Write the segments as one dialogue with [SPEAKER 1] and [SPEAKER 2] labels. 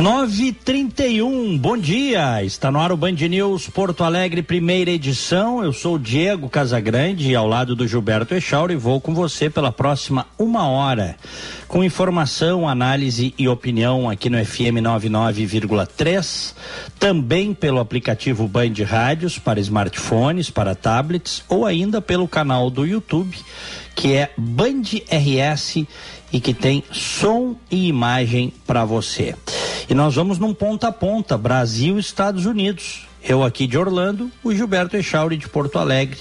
[SPEAKER 1] 931, bom dia. Está no ar o Band News Porto Alegre, primeira edição. Eu sou Diego Casagrande, ao lado do Gilberto Echauri, e vou com você pela próxima uma hora. Com informação, análise e opinião aqui no FM 99,3. Também pelo aplicativo Band Rádios para smartphones, para tablets ou ainda pelo canal do YouTube, que é Band RS e que tem som e imagem para você. E nós vamos num ponta a ponta, Brasil e Estados Unidos. Eu aqui de Orlando, o Gilberto Echauri de Porto Alegre.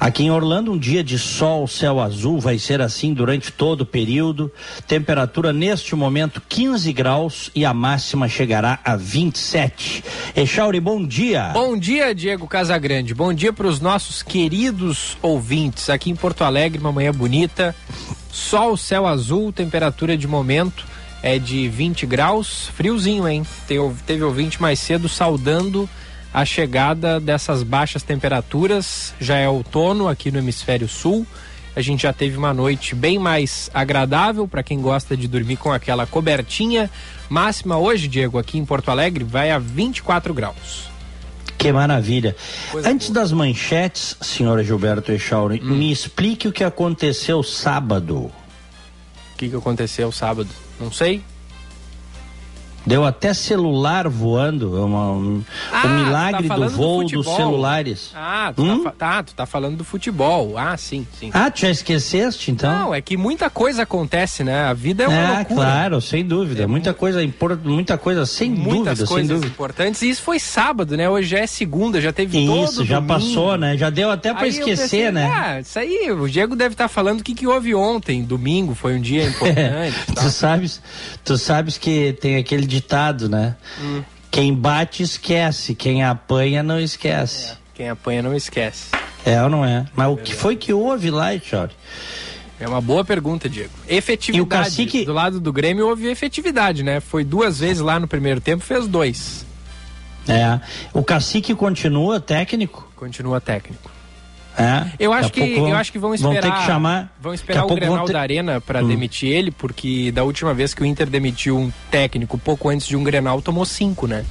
[SPEAKER 1] Aqui em Orlando, um dia de sol, céu azul, vai ser assim durante todo o período. Temperatura neste momento 15 graus e a máxima chegará a 27. Echauri, bom dia.
[SPEAKER 2] Bom dia, Diego Casagrande. Bom dia para os nossos queridos ouvintes. Aqui em Porto Alegre, uma manhã bonita. Sol, céu azul, temperatura de momento é de 20 graus, friozinho, hein? Teve, ouvinte mais cedo saudando a chegada dessas baixas temperaturas. Já é outono aqui no hemisfério sul. A gente já teve uma noite bem mais agradável para quem gosta de dormir com aquela cobertinha. Máxima hoje, Diego, aqui em Porto Alegre, vai a 24 graus.
[SPEAKER 1] Que maravilha. Coisa Antes boa. das manchetes, senhora Gilberto Echauri, hum. me explique o que aconteceu sábado. O
[SPEAKER 2] que, que aconteceu sábado? Não sei.
[SPEAKER 1] Deu até celular voando, é uma, um, ah, o milagre tá do voo do dos celulares.
[SPEAKER 2] Ah, tu tá hum? tá, tá, tu tá falando do futebol. Ah, sim, sim.
[SPEAKER 1] Ah, tu já esqueceste, então?
[SPEAKER 2] Não, é que muita coisa acontece, né? A vida é uma é, loucura.
[SPEAKER 1] claro, sem dúvida. É muita coisa muita coisa sem
[SPEAKER 2] Muitas
[SPEAKER 1] dúvida,
[SPEAKER 2] coisas
[SPEAKER 1] sem dúvida.
[SPEAKER 2] importantes. E isso foi sábado, né? Hoje já é segunda, já teve
[SPEAKER 1] isso,
[SPEAKER 2] todo
[SPEAKER 1] já
[SPEAKER 2] domingo.
[SPEAKER 1] passou, né? Já deu até para esquecer, pensei, né?
[SPEAKER 2] Ah, isso aí, o Diego deve estar tá falando o que, que houve ontem, domingo, foi um dia importante.
[SPEAKER 1] tu sabes, tu sabes que tem aquele ditado, né? Hum. Quem bate esquece, quem apanha não esquece.
[SPEAKER 2] É, quem apanha não esquece.
[SPEAKER 1] É ou não é? Mas é o que foi que houve lá, Chore?
[SPEAKER 2] É uma boa pergunta, Diego. Efetividade. E o cacique... Do lado do Grêmio houve efetividade, né? Foi duas vezes lá no primeiro tempo, fez dois.
[SPEAKER 1] É. O cacique continua técnico?
[SPEAKER 2] Continua técnico.
[SPEAKER 1] É,
[SPEAKER 2] eu acho que eu acho que vão esperar
[SPEAKER 1] vão ter que chamar
[SPEAKER 2] vão esperar o Grenal ter... da Arena para hum. demitir ele porque da última vez que o Inter demitiu um técnico pouco antes de um Grenal tomou cinco né?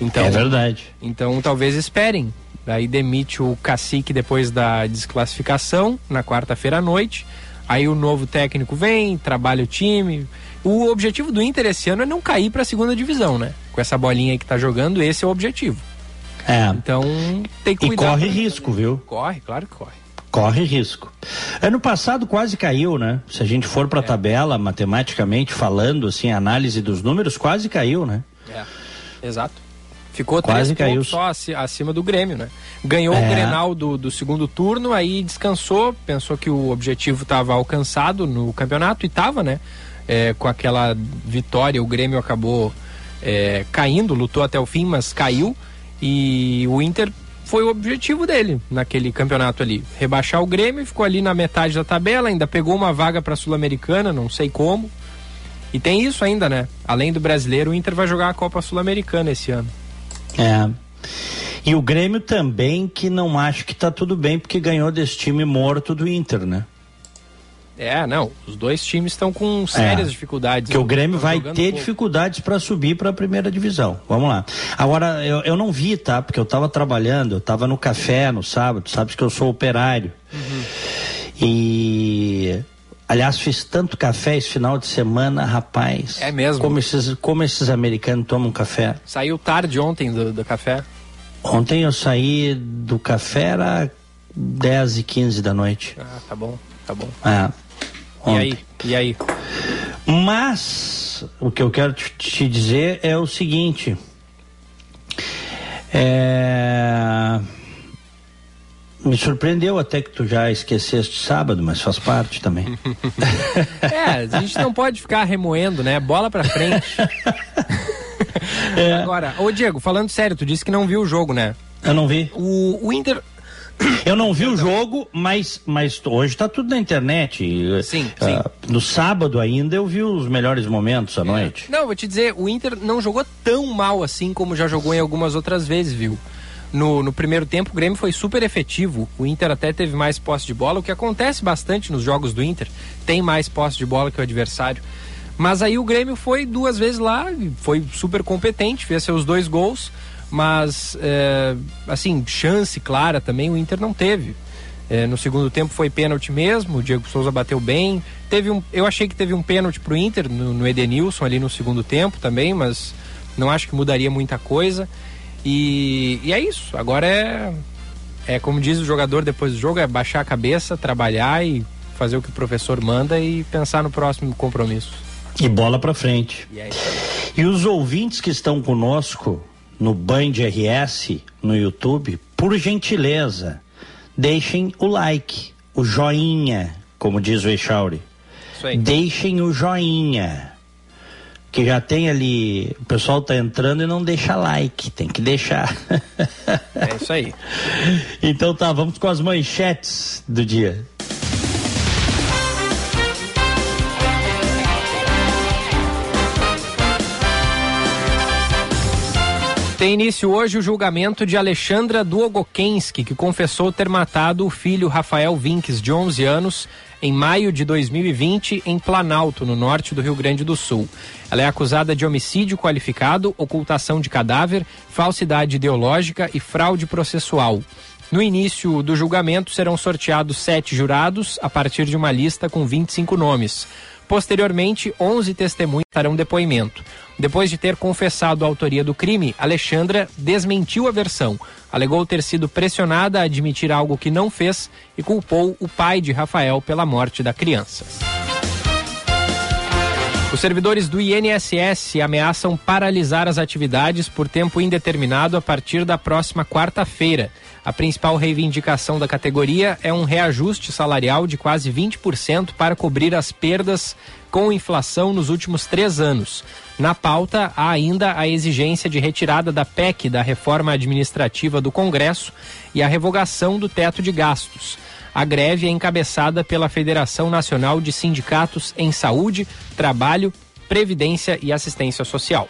[SPEAKER 1] Então é verdade.
[SPEAKER 2] Então talvez esperem. Daí demite o Cacique depois da desclassificação na quarta-feira à noite. Aí o novo técnico vem trabalha o time. O objetivo do Inter esse ano é não cair para a segunda divisão né? Com essa bolinha aí que tá jogando esse é o objetivo
[SPEAKER 1] é.
[SPEAKER 2] Então tem que cuidar.
[SPEAKER 1] E corre risco, viu?
[SPEAKER 2] Corre, claro que corre.
[SPEAKER 1] Corre risco. Ano passado quase caiu, né? Se a gente for para a é. tabela, matematicamente falando, assim, análise dos números, quase caiu, né?
[SPEAKER 2] É, exato. Ficou quase caiu só acima do Grêmio, né? Ganhou é. o Grenal do, do segundo turno, aí descansou, pensou que o objetivo estava alcançado no campeonato e estava, né? É, com aquela vitória, o Grêmio acabou é, caindo, lutou até o fim, mas caiu. E o Inter foi o objetivo dele naquele campeonato ali. Rebaixar o Grêmio, ficou ali na metade da tabela, ainda pegou uma vaga para a Sul-Americana, não sei como. E tem isso ainda, né? Além do brasileiro, o Inter vai jogar a Copa Sul-Americana esse ano.
[SPEAKER 1] É. E o Grêmio também, que não acho que tá tudo bem, porque ganhou desse time morto do Inter, né?
[SPEAKER 2] É, não. Os dois times estão com sérias
[SPEAKER 1] é,
[SPEAKER 2] dificuldades.
[SPEAKER 1] Que o Grêmio vai ter pouco. dificuldades para subir para a primeira divisão. Vamos lá. Agora, eu, eu não vi, tá? Porque eu estava trabalhando, eu estava no café no sábado, sabes que eu sou operário. Uhum. E. Aliás, fiz tanto café esse final de semana, rapaz.
[SPEAKER 2] É mesmo?
[SPEAKER 1] Como esses, como esses americanos tomam café.
[SPEAKER 2] Saiu tarde ontem do, do café?
[SPEAKER 1] Ontem eu saí do café, era 10 e 15 da noite.
[SPEAKER 2] Ah, tá bom, tá bom.
[SPEAKER 1] É.
[SPEAKER 2] Ontem. E aí? E aí?
[SPEAKER 1] Mas o que eu quero te dizer é o seguinte. É... Me surpreendeu até que tu já esqueceste sábado, mas faz parte também.
[SPEAKER 2] é, a gente não pode ficar remoendo, né? Bola pra frente. é. Agora, ô Diego, falando sério, tu disse que não viu o jogo, né?
[SPEAKER 1] Eu não vi.
[SPEAKER 2] O, o Inter
[SPEAKER 1] eu não vi o jogo, mas, mas hoje está tudo na internet.
[SPEAKER 2] Sim, uh, sim.
[SPEAKER 1] No sábado ainda eu vi os melhores momentos à noite.
[SPEAKER 2] Não, vou te dizer, o Inter não jogou tão mal assim como já jogou em algumas outras vezes, viu? No, no primeiro tempo o Grêmio foi super efetivo. O Inter até teve mais posse de bola, o que acontece bastante nos jogos do Inter. Tem mais posse de bola que o adversário. Mas aí o Grêmio foi duas vezes lá, foi super competente, fez seus dois gols mas é, assim, chance clara também o Inter não teve. É, no segundo tempo foi pênalti mesmo, o Diego Souza bateu bem. Teve um, eu achei que teve um pênalti pro Inter no, no Edenilson ali no segundo tempo também, mas não acho que mudaria muita coisa. E, e é isso. Agora é, é como diz o jogador depois do jogo, é baixar a cabeça, trabalhar e fazer o que o professor manda e pensar no próximo compromisso.
[SPEAKER 1] E bola para frente. E, é e os ouvintes que estão conosco no Band RS, no YouTube, por gentileza, deixem o like, o joinha, como diz o Echauri. Deixem o joinha. Que já tem ali, o pessoal tá entrando e não deixa like, tem que deixar.
[SPEAKER 2] é isso aí.
[SPEAKER 1] Então tá, vamos com as manchetes do dia.
[SPEAKER 2] Tem início hoje o julgamento de Alexandra Długockenski, que confessou ter matado o filho Rafael Vinques, de 11 anos, em maio de 2020, em Planalto, no norte do Rio Grande do Sul. Ela é acusada de homicídio qualificado, ocultação de cadáver, falsidade ideológica e fraude processual. No início do julgamento serão sorteados sete jurados a partir de uma lista com 25 nomes. Posteriormente, 11 testemunhas darão depoimento. Depois de ter confessado a autoria do crime, Alexandra desmentiu a versão, alegou ter sido pressionada a admitir algo que não fez e culpou o pai de Rafael pela morte da criança. Os servidores do INSS ameaçam paralisar as atividades por tempo indeterminado a partir da próxima quarta-feira. A principal reivindicação da categoria é um reajuste salarial de quase 20% para cobrir as perdas com inflação nos últimos três anos. Na pauta, há ainda a exigência de retirada da PEC, da reforma administrativa do Congresso, e a revogação do teto de gastos. A greve é encabeçada pela Federação Nacional de Sindicatos em Saúde, Trabalho, Previdência e Assistência Social.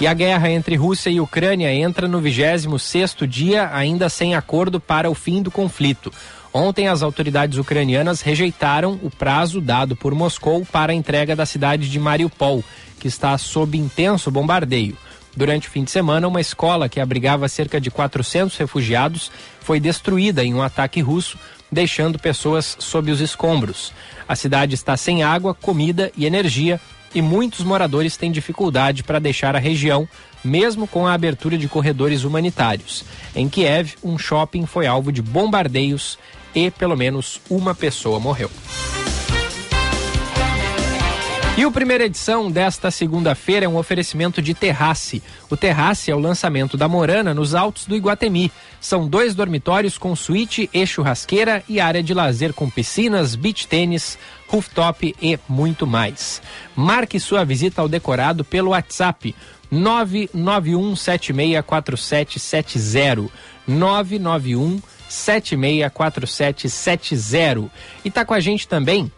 [SPEAKER 2] E a guerra entre Rússia e Ucrânia entra no 26º dia, ainda sem acordo para o fim do conflito. Ontem, as autoridades ucranianas rejeitaram o prazo dado por Moscou para a entrega da cidade de Mariupol, que está sob intenso bombardeio. Durante o fim de semana, uma escola que abrigava cerca de 400 refugiados foi destruída em um ataque russo, deixando pessoas sob os escombros. A cidade está sem água, comida e energia e muitos moradores têm dificuldade para deixar a região, mesmo com a abertura de corredores humanitários. Em Kiev, um shopping foi alvo de bombardeios e pelo menos uma pessoa morreu. E o primeira edição desta segunda-feira é um oferecimento de Terrace. O Terrace é o lançamento da Morana nos altos do Iguatemi. São dois dormitórios com suíte e churrasqueira e área de lazer com piscinas, beach tênis, rooftop e muito mais. Marque sua visita ao decorado pelo WhatsApp 991764770 991 764770. E tá com a gente também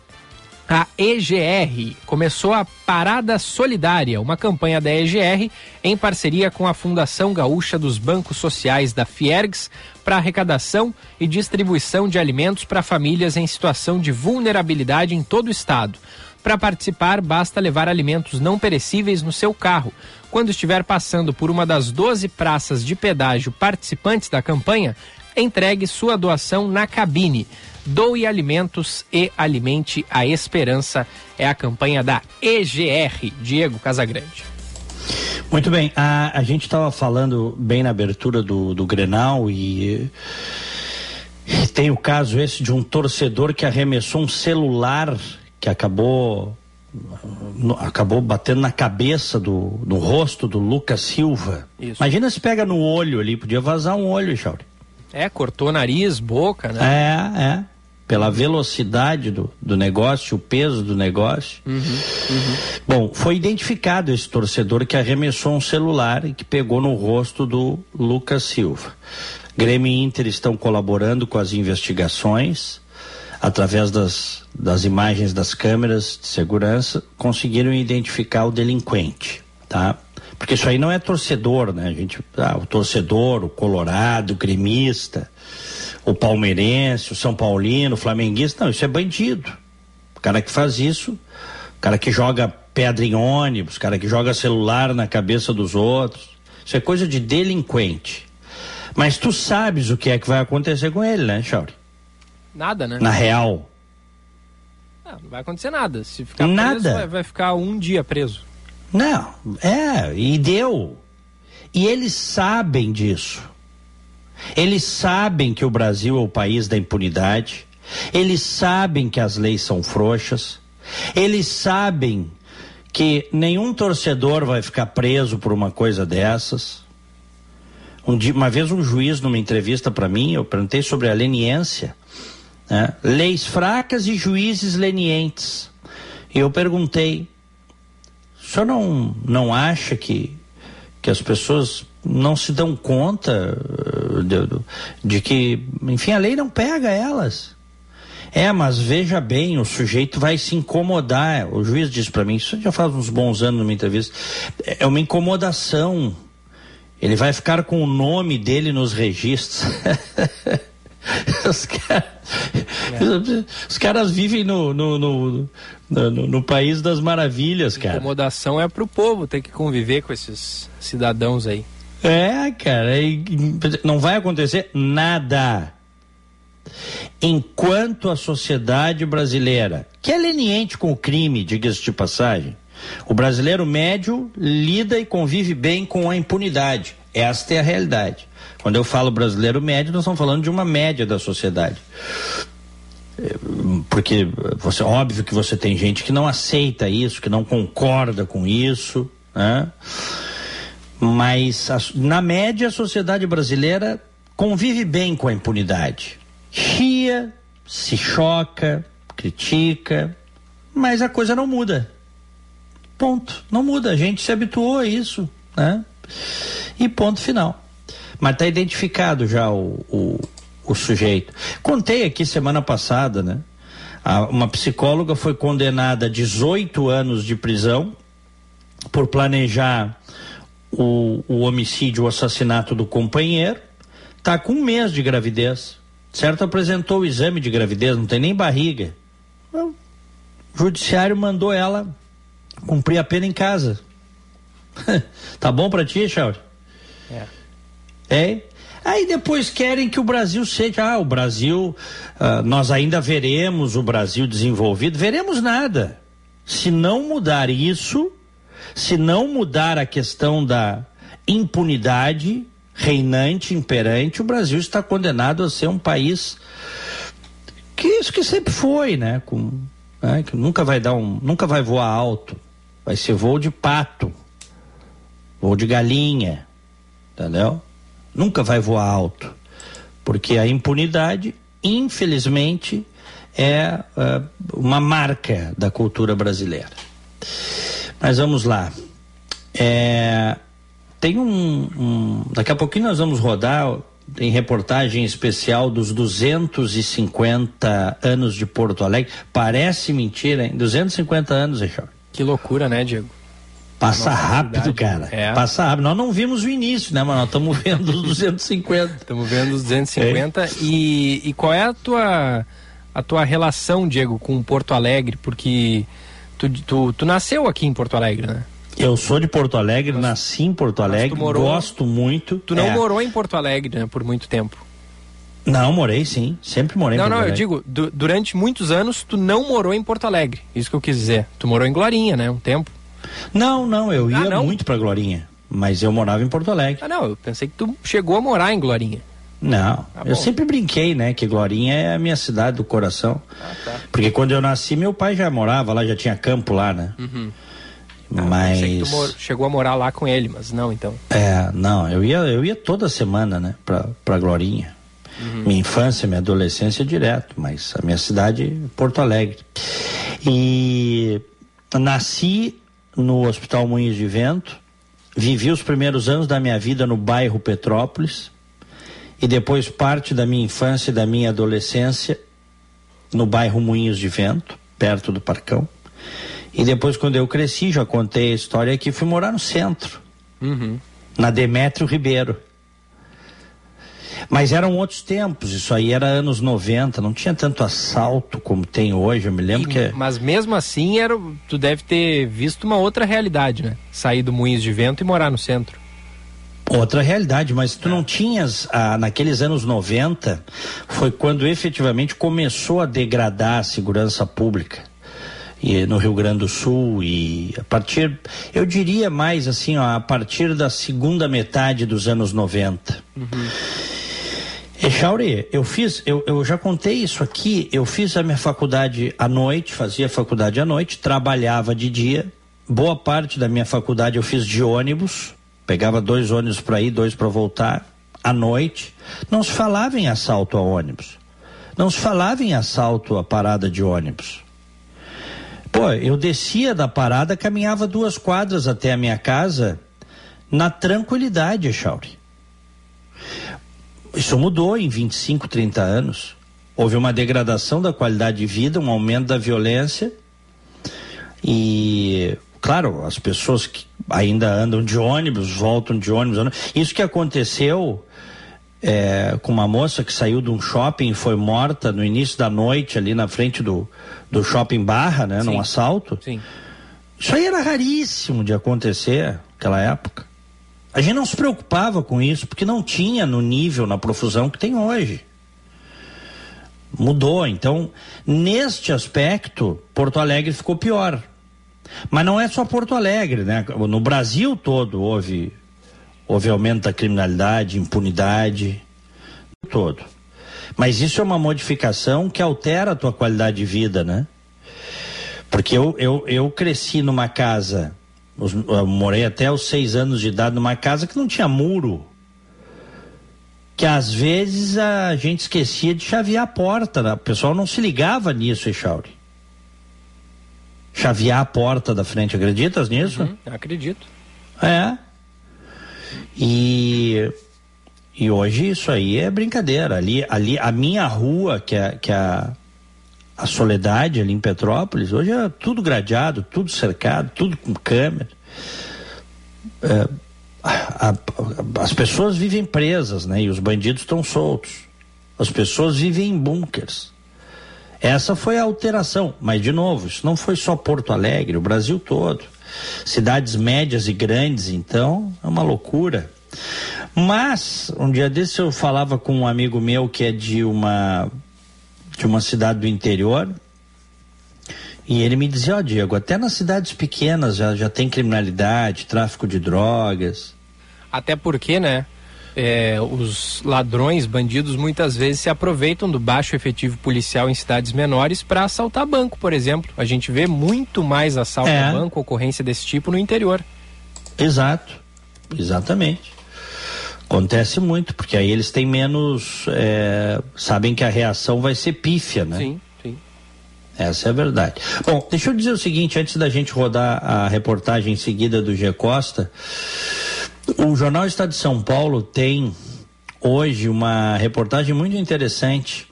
[SPEAKER 2] a EGR. Começou a Parada Solidária, uma campanha da EGR em parceria com a Fundação Gaúcha dos Bancos Sociais da Fiergs para arrecadação e distribuição de alimentos para famílias em situação de vulnerabilidade em todo o estado. Para participar, basta levar alimentos não perecíveis no seu carro. Quando estiver passando por uma das 12 praças de pedágio participantes da campanha, entregue sua doação na cabine. Doe alimentos e alimente a esperança. É a campanha da EGR, Diego Casagrande.
[SPEAKER 1] Muito bem, a, a gente estava falando bem na abertura do, do Grenal e, tem o caso esse de um torcedor que arremessou um celular que acabou acabou batendo na cabeça do, no rosto do Lucas Silva. Isso. Imagina se pega no olho ali, podia vazar um olho, Chauri.
[SPEAKER 2] É, cortou nariz, boca, né?
[SPEAKER 1] É, é. Pela velocidade do, do negócio, o peso do negócio. Uhum, uhum. Bom, foi identificado esse torcedor que arremessou um celular e que pegou no rosto do Lucas Silva. Grêmio e Inter estão colaborando com as investigações. Através das, das imagens das câmeras de segurança, conseguiram identificar o delinquente, tá? Porque isso aí não é torcedor, né? A gente, ah, o torcedor, o colorado, o gremista, o palmeirense, o São Paulino, o flamenguista, não, isso é bandido. O cara que faz isso, o cara que joga pedra em ônibus, o cara que joga celular na cabeça dos outros, isso é coisa de delinquente. Mas tu sabes o que é que vai acontecer com ele, né, Chauri?
[SPEAKER 2] Nada, né?
[SPEAKER 1] Na real.
[SPEAKER 2] Não, não vai acontecer nada. Se ficar nada. preso, vai, vai ficar um dia preso.
[SPEAKER 1] Não, é, e deu. E eles sabem disso. Eles sabem que o Brasil é o país da impunidade. Eles sabem que as leis são frouxas. Eles sabem que nenhum torcedor vai ficar preso por uma coisa dessas. Um dia, uma vez um juiz numa entrevista para mim, eu perguntei sobre a leniência, né? leis fracas e juízes lenientes. E eu perguntei, o senhor não, não acha que, que as pessoas não se dão conta uh, de, de, que, enfim, a lei não pega elas. É, mas veja bem, o sujeito vai se incomodar. O juiz disse para mim, isso já faz uns bons anos numa entrevista, é uma incomodação. Ele vai ficar com o nome dele nos registros. Os, cara, é. os caras vivem no no, no, no, no, país das maravilhas, cara.
[SPEAKER 2] Incomodação é pro povo ter que conviver com esses cidadãos aí.
[SPEAKER 1] É, cara, não vai acontecer nada. Enquanto a sociedade brasileira, que é leniente com o crime, diga-se de passagem, o brasileiro médio lida e convive bem com a impunidade. Esta é a realidade. Quando eu falo brasileiro médio, nós estamos falando de uma média da sociedade. Porque você óbvio que você tem gente que não aceita isso, que não concorda com isso, né? Mas a, na média a sociedade brasileira convive bem com a impunidade. Ria, se choca, critica, mas a coisa não muda. Ponto. Não muda. A gente se habituou a isso, né? E ponto final. Mas está identificado já o, o, o, sujeito. Contei aqui semana passada, né? uma psicóloga foi condenada a 18 anos de prisão por planejar o, o homicídio, o assassinato do companheiro. Está com um mês de gravidez. Certo? Apresentou o exame de gravidez, não tem nem barriga. O judiciário mandou ela cumprir a pena em casa. tá bom para ti, Charles? É. É? Aí depois querem que o Brasil seja, ah, o Brasil, ah, nós ainda veremos o Brasil desenvolvido. Veremos nada. Se não mudar isso, se não mudar a questão da impunidade reinante, imperante, o Brasil está condenado a ser um país que isso que sempre foi, né? Com, né? Que nunca vai dar um, nunca vai voar alto. Vai ser voo de pato, voo de galinha, entendeu? Nunca vai voar alto, porque a impunidade, infelizmente, é uh, uma marca da cultura brasileira. Mas vamos lá. É, tem um, um, Daqui a pouquinho nós vamos rodar em reportagem especial dos 250 anos de Porto Alegre. Parece mentira, hein? 250 anos, Richard.
[SPEAKER 2] Que loucura, né, Diego?
[SPEAKER 1] Passa Nossa rápido, cara. É. Passa rápido. Nós não vimos o início, né, mas nós estamos vendo os 250.
[SPEAKER 2] Estamos vendo os 250. É. E, e qual é a tua, a tua relação, Diego, com Porto Alegre? Porque tu, tu, tu nasceu aqui em Porto Alegre, né?
[SPEAKER 1] Eu sou de Porto Alegre, Mas, nasci em Porto Alegre, morou, gosto muito.
[SPEAKER 2] Tu não é. morou em Porto Alegre, né, por muito tempo?
[SPEAKER 1] Não, morei sim, sempre morei
[SPEAKER 2] não,
[SPEAKER 1] em Porto
[SPEAKER 2] não,
[SPEAKER 1] Alegre.
[SPEAKER 2] Não, não, eu digo, du durante muitos anos tu não morou em Porto Alegre, isso que eu quis dizer. Tu morou em Glorinha, né, um tempo.
[SPEAKER 1] Não, não, eu ah, ia não? muito pra Glorinha, mas eu morava em Porto Alegre.
[SPEAKER 2] Ah, não, eu pensei que tu chegou a morar em Glorinha.
[SPEAKER 1] Não, ah, eu sempre brinquei, né, que Glorinha é a minha cidade do coração. Ah, tá. Porque quando eu nasci, meu pai já morava lá, já tinha campo lá, né. Uhum. Mas.
[SPEAKER 2] tu chegou a morar lá com ele, mas não, então.
[SPEAKER 1] É, não, eu ia, eu ia toda semana, né, pra, pra Glorinha. Uhum. Minha infância, minha adolescência direto, mas a minha cidade, Porto Alegre. E nasci no Hospital Moinhos de Vento, vivi os primeiros anos da minha vida no bairro Petrópolis e depois parte da minha infância e da minha adolescência no bairro Moinhos de Vento, perto do Parcão. E depois, quando eu cresci, já contei a história aqui, fui morar no centro, uhum. na Demétrio Ribeiro. Mas eram outros tempos, isso aí era anos 90, não tinha tanto assalto como tem hoje, eu me lembro e, que...
[SPEAKER 2] Mas mesmo assim, era, tu deve ter visto uma outra realidade, né? Sair do Moinhos de Vento e morar no centro.
[SPEAKER 1] Outra realidade, mas tu não tinhas, ah, naqueles anos 90, foi quando efetivamente começou a degradar a segurança pública e no Rio Grande do Sul e a partir, eu diria mais assim, ó, a partir da segunda metade dos anos 90. Uhum. Echauri, eu fiz, eu, eu já contei isso aqui, eu fiz a minha faculdade à noite, fazia faculdade à noite, trabalhava de dia, boa parte da minha faculdade eu fiz de ônibus, pegava dois ônibus para ir, dois para voltar, à noite. Não se falava em assalto a ônibus, não se falava em assalto a parada de ônibus. Pô, eu descia da parada, caminhava duas quadras até a minha casa, na tranquilidade, Echauri. Isso mudou em 25, 30 anos. Houve uma degradação da qualidade de vida, um aumento da violência. E, claro, as pessoas que ainda andam de ônibus, voltam de ônibus. Isso que aconteceu é, com uma moça que saiu de um shopping e foi morta no início da noite, ali na frente do, do shopping Barra, né? Sim. Num assalto. Sim. Isso aí era raríssimo de acontecer naquela época. A gente não se preocupava com isso porque não tinha no nível, na profusão que tem hoje. Mudou. Então, neste aspecto, Porto Alegre ficou pior. Mas não é só Porto Alegre, né? No Brasil todo houve, houve aumento da criminalidade, impunidade, todo. Mas isso é uma modificação que altera a tua qualidade de vida, né? Porque eu, eu, eu cresci numa casa eu morei até os seis anos de idade numa casa que não tinha muro. Que às vezes a gente esquecia de chavear a porta. Né? O pessoal não se ligava nisso, Echauri. Chavear a porta da frente, acreditas nisso? Uhum,
[SPEAKER 2] acredito.
[SPEAKER 1] É. E, e hoje isso aí é brincadeira. Ali, ali a minha rua, que é, que é a, a Soledade ali em Petrópolis, hoje é tudo gradeado, tudo cercado, tudo com câmera. É, a, a, as pessoas vivem presas, né? E os bandidos estão soltos. As pessoas vivem em bunkers. Essa foi a alteração, mas de novo, isso não foi só Porto Alegre, o Brasil todo. Cidades médias e grandes, então, é uma loucura. Mas, um dia desse eu falava com um amigo meu que é de uma de uma cidade do interior. E ele me dizia, ó oh, Diego, até nas cidades pequenas já, já tem criminalidade, tráfico de drogas.
[SPEAKER 2] Até porque, né? É, os ladrões, bandidos, muitas vezes se aproveitam do baixo efetivo policial em cidades menores para assaltar banco, por exemplo. A gente vê muito mais assalto é. a banco, ocorrência desse tipo no interior.
[SPEAKER 1] Exato, exatamente. Acontece muito, porque aí eles têm menos. É, sabem que a reação vai ser pífia, né?
[SPEAKER 2] Sim, sim.
[SPEAKER 1] Essa é a verdade. Bom, deixa eu dizer o seguinte, antes da gente rodar a reportagem em seguida do G Costa, o Jornal Estado de São Paulo tem hoje uma reportagem muito interessante.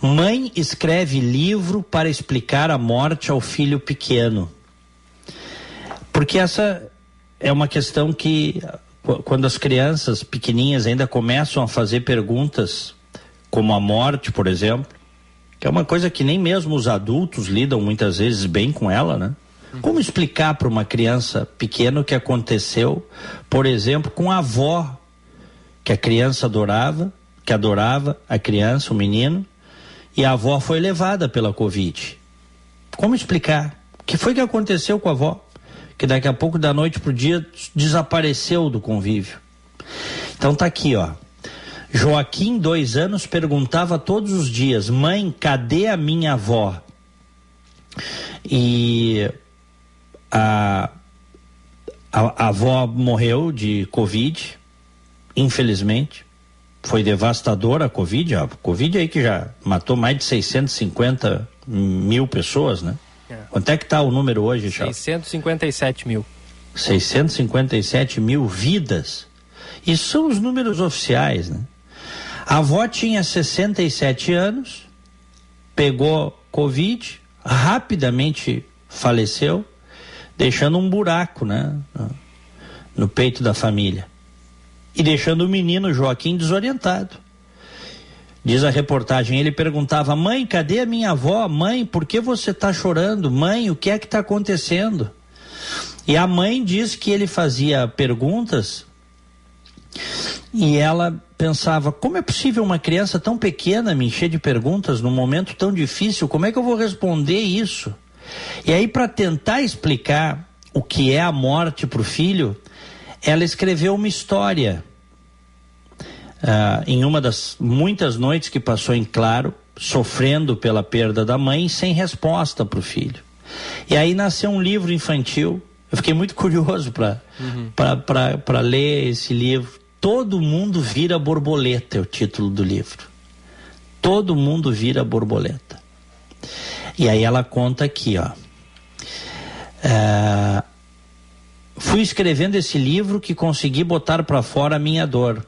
[SPEAKER 1] Mãe escreve livro para explicar a morte ao filho pequeno. Porque essa é uma questão que quando as crianças pequeninhas ainda começam a fazer perguntas como a morte, por exemplo, que é uma coisa que nem mesmo os adultos lidam muitas vezes bem com ela, né? Como explicar para uma criança pequena o que aconteceu, por exemplo, com a avó que a criança adorava, que adorava a criança, o menino, e a avó foi levada pela Covid. Como explicar? O que foi que aconteceu com a avó? que daqui a pouco, da noite pro dia, desapareceu do convívio. Então tá aqui, ó. Joaquim, dois anos, perguntava todos os dias: Mãe, cadê a minha avó? E a, a, a avó morreu de Covid, infelizmente. foi devastadora a Covid, a Covid aí que já matou mais de 650 mil pessoas, né? É. Quanto é que está o número hoje,
[SPEAKER 2] Charles? 657 mil.
[SPEAKER 1] 657 mil vidas. E são os números oficiais, né? A avó tinha 67 anos, pegou Covid, rapidamente faleceu, deixando um buraco, né? No peito da família. E deixando o menino Joaquim desorientado. Diz a reportagem, ele perguntava: Mãe, cadê a minha avó? Mãe, por que você está chorando? Mãe, o que é que está acontecendo? E a mãe diz que ele fazia perguntas e ela pensava: como é possível uma criança tão pequena me encher de perguntas num momento tão difícil? Como é que eu vou responder isso? E aí, para tentar explicar o que é a morte para o filho, ela escreveu uma história uh, em uma das muitas noites que passou em claro, sofrendo pela perda da mãe, sem resposta para o filho. E aí nasceu um livro infantil. Eu fiquei muito curioso para uhum. para ler esse livro. Todo mundo vira borboleta é o título do livro. Todo mundo vira borboleta. E aí ela conta aqui, ó. É, fui escrevendo esse livro que consegui botar para fora a minha dor.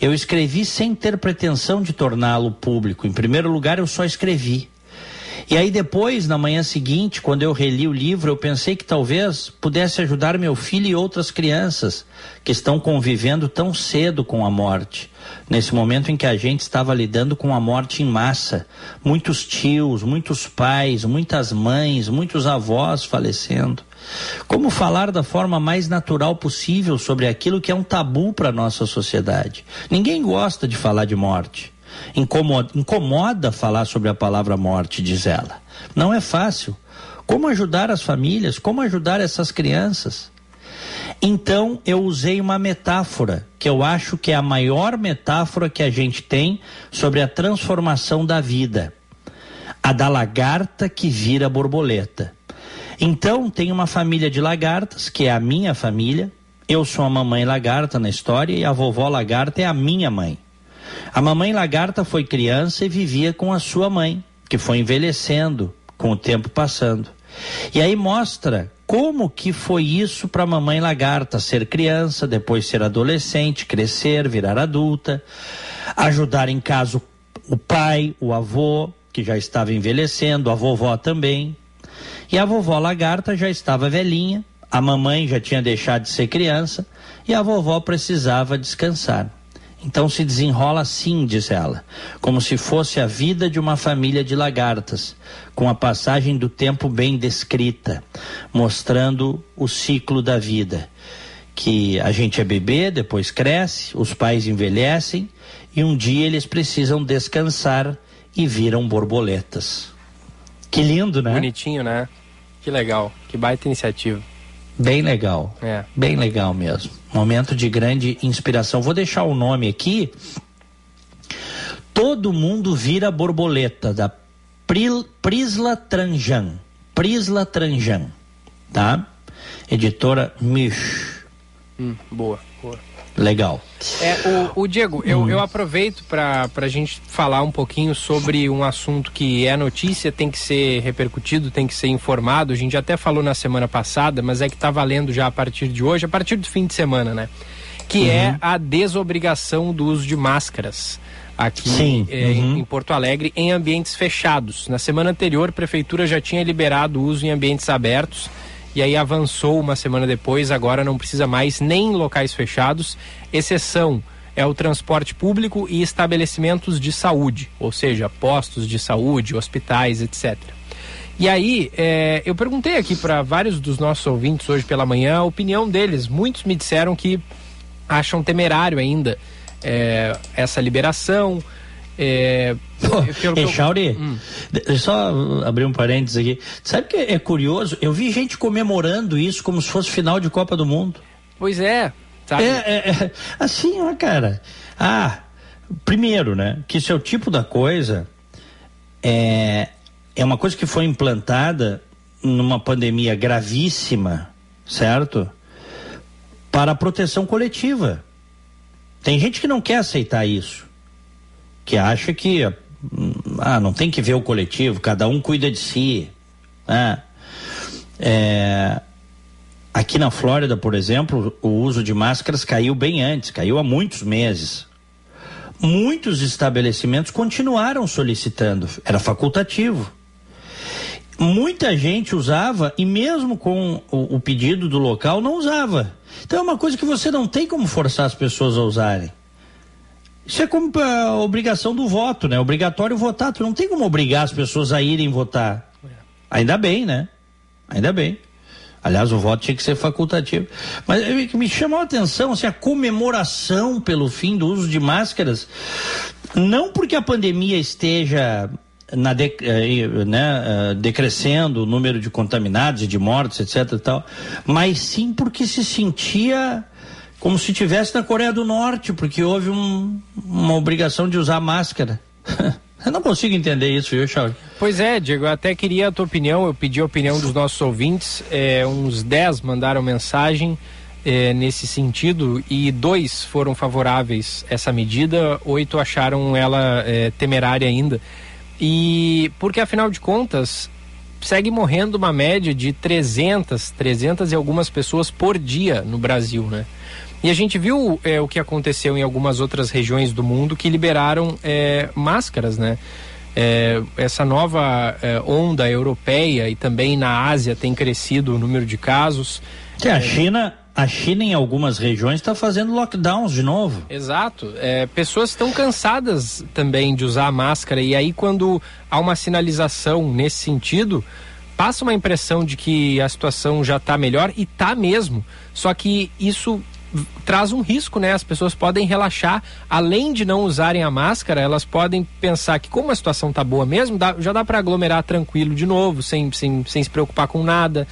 [SPEAKER 1] Eu escrevi sem ter pretensão de torná-lo público. Em primeiro lugar, eu só escrevi. E aí depois, na manhã seguinte, quando eu reli o livro, eu pensei que talvez pudesse ajudar meu filho e outras crianças que estão convivendo tão cedo com a morte. Nesse momento em que a gente estava lidando com a morte em massa, muitos tios, muitos pais, muitas mães, muitos avós falecendo. Como falar da forma mais natural possível sobre aquilo que é um tabu para nossa sociedade? Ninguém gosta de falar de morte. Incomoda, incomoda falar sobre a palavra morte, diz ela. Não é fácil. Como ajudar as famílias? Como ajudar essas crianças? Então eu usei uma metáfora, que eu acho que é a maior metáfora que a gente tem sobre a transformação da vida. A da lagarta que vira borboleta. Então, tem uma família de lagartas, que é a minha família. Eu sou a mamãe lagarta na história e a vovó lagarta é a minha mãe. A mamãe lagarta foi criança e vivia com a sua mãe, que foi envelhecendo com o tempo passando. E aí mostra como que foi isso para a mamãe lagarta ser criança, depois ser adolescente, crescer, virar adulta, ajudar em casa o pai, o avô, que já estava envelhecendo, a vovó também. E a vovó lagarta já estava velhinha, a mamãe já tinha deixado de ser criança e a vovó precisava descansar. Então se desenrola assim, diz ela, como se fosse a vida de uma família de lagartas, com a passagem do tempo bem descrita, mostrando o ciclo da vida. Que a gente é bebê, depois cresce, os pais envelhecem e um dia eles precisam descansar e viram borboletas. Que lindo, né?
[SPEAKER 2] Bonitinho, né? Que legal, que baita iniciativa.
[SPEAKER 1] Bem legal. É. Bem legal mesmo. Momento de grande inspiração. Vou deixar o nome aqui. Todo mundo vira borboleta da Pril, Prisla Tranjan. Prisla Tranjan, tá? Editora Mish.
[SPEAKER 2] Hum, boa, boa.
[SPEAKER 1] Legal.
[SPEAKER 2] É, o, o Diego, eu, hum. eu aproveito para a gente falar um pouquinho sobre um assunto que é notícia, tem que ser repercutido, tem que ser informado. A gente até falou na semana passada, mas é que está valendo já a partir de hoje, a partir do fim de semana, né? Que é uhum. é a desobrigação do uso de máscaras aqui Sim, é, uhum. em Porto Alegre em ambientes fechados. Na semana anterior, a prefeitura já tinha liberado o uso em ambientes abertos e aí avançou uma semana depois, agora não precisa mais nem em locais fechados, exceção é o transporte público e estabelecimentos de saúde, ou seja, postos de saúde, hospitais, etc. E aí, é, eu perguntei aqui para vários dos nossos ouvintes hoje pela manhã a opinião deles. Muitos me disseram que acham temerário ainda é, essa liberação, é,
[SPEAKER 1] Echauri, hum. deixa eu só abrir um parênteses aqui. Sabe que é curioso? Eu vi gente comemorando isso como se fosse final de Copa do Mundo.
[SPEAKER 2] Pois é.
[SPEAKER 1] Sabe? É, é, é assim, ó, cara. Ah, primeiro, né? Que isso é o tipo da coisa. É, é uma coisa que foi implantada numa pandemia gravíssima, certo? Para a proteção coletiva. Tem gente que não quer aceitar isso que acha que ah, não tem que ver o coletivo, cada um cuida de si. Né? É, aqui na Flórida, por exemplo, o uso de máscaras caiu bem antes, caiu há muitos meses. Muitos estabelecimentos continuaram solicitando, era facultativo. Muita gente usava e mesmo com o, o pedido do local não usava. Então é uma coisa que você não tem como forçar as pessoas a usarem. Isso é como a obrigação do voto, né? Obrigatório votar. Tu não tem como obrigar as pessoas a irem votar. Ainda bem, né? Ainda bem. Aliás, o voto tinha que ser facultativo. Mas me chamou a atenção assim, a comemoração pelo fim do uso de máscaras. Não porque a pandemia esteja na de, né, decrescendo o número de contaminados e de mortes, etc. Tal, mas sim porque se sentia como se tivesse na Coreia do Norte, porque houve um, uma obrigação de usar máscara. Eu não consigo entender isso, viu, Charles?
[SPEAKER 2] Pois é, Diego, eu até queria a tua opinião, eu pedi a opinião dos nossos ouvintes, é, uns 10 mandaram mensagem é, nesse sentido e dois foram favoráveis a essa medida, oito acharam ela é, temerária ainda. E porque afinal de contas, segue morrendo uma média de 300, 300 e algumas pessoas por dia no Brasil, né? E a gente viu é, o que aconteceu em algumas outras regiões do mundo que liberaram é, máscaras, né? É, essa nova é, onda europeia e também na Ásia tem crescido o número de casos.
[SPEAKER 1] Que a China, a China em algumas regiões está fazendo lockdowns de novo.
[SPEAKER 2] Exato. É, pessoas estão cansadas também de usar máscara e aí quando há uma sinalização nesse sentido passa uma impressão de que a situação já está melhor e está mesmo. Só que isso traz um risco, né? As pessoas podem relaxar, além de não usarem a máscara, elas podem pensar que como a situação tá boa mesmo, dá, já dá para aglomerar tranquilo de novo, sem, sem, sem se preocupar com nada.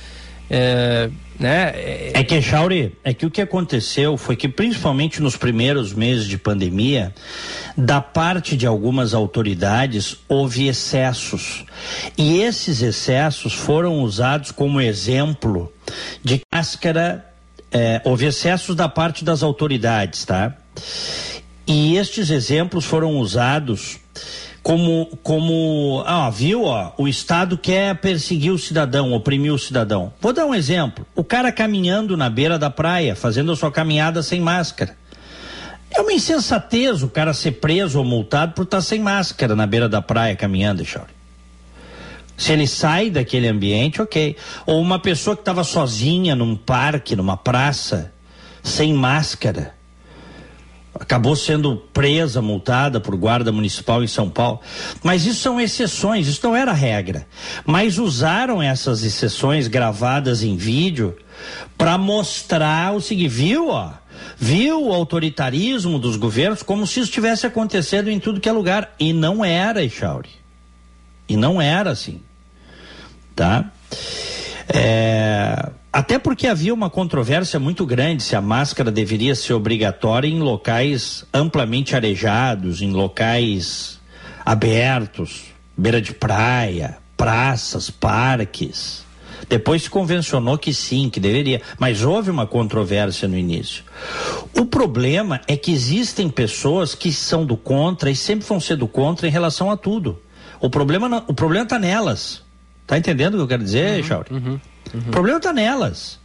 [SPEAKER 2] É, né?
[SPEAKER 1] É... que, Chauri, é que o que aconteceu foi que, principalmente nos primeiros meses de pandemia, da parte de algumas autoridades, houve excessos. E esses excessos foram usados como exemplo de máscara é, houve excessos da parte das autoridades, tá? E estes exemplos foram usados como, como, ah, viu, ó, o Estado quer perseguir o cidadão, oprimir o cidadão. Vou dar um exemplo. O cara caminhando na beira da praia, fazendo a sua caminhada sem máscara. É uma insensatez o cara ser preso ou multado por estar sem máscara na beira da praia caminhando, Chauri. Se ele sai daquele ambiente, ok. Ou uma pessoa que estava sozinha num parque, numa praça, sem máscara, acabou sendo presa, multada por guarda municipal em São Paulo. Mas isso são exceções, isso não era regra. Mas usaram essas exceções gravadas em vídeo para mostrar o seguinte, viu, ó? Viu o autoritarismo dos governos como se isso tivesse acontecendo em tudo que é lugar. E não era, Echauri. E não era assim tá? É, até porque havia uma controvérsia muito grande se a máscara deveria ser obrigatória em locais amplamente arejados, em locais abertos, beira de praia, praças, parques. Depois se convencionou que sim, que deveria, mas houve uma controvérsia no início. O problema é que existem pessoas que são do contra e sempre vão ser do contra em relação a tudo. O problema, o problema está nelas. Tá entendendo o que eu quero dizer, uhum, Uhum, uhum. O problema está nelas.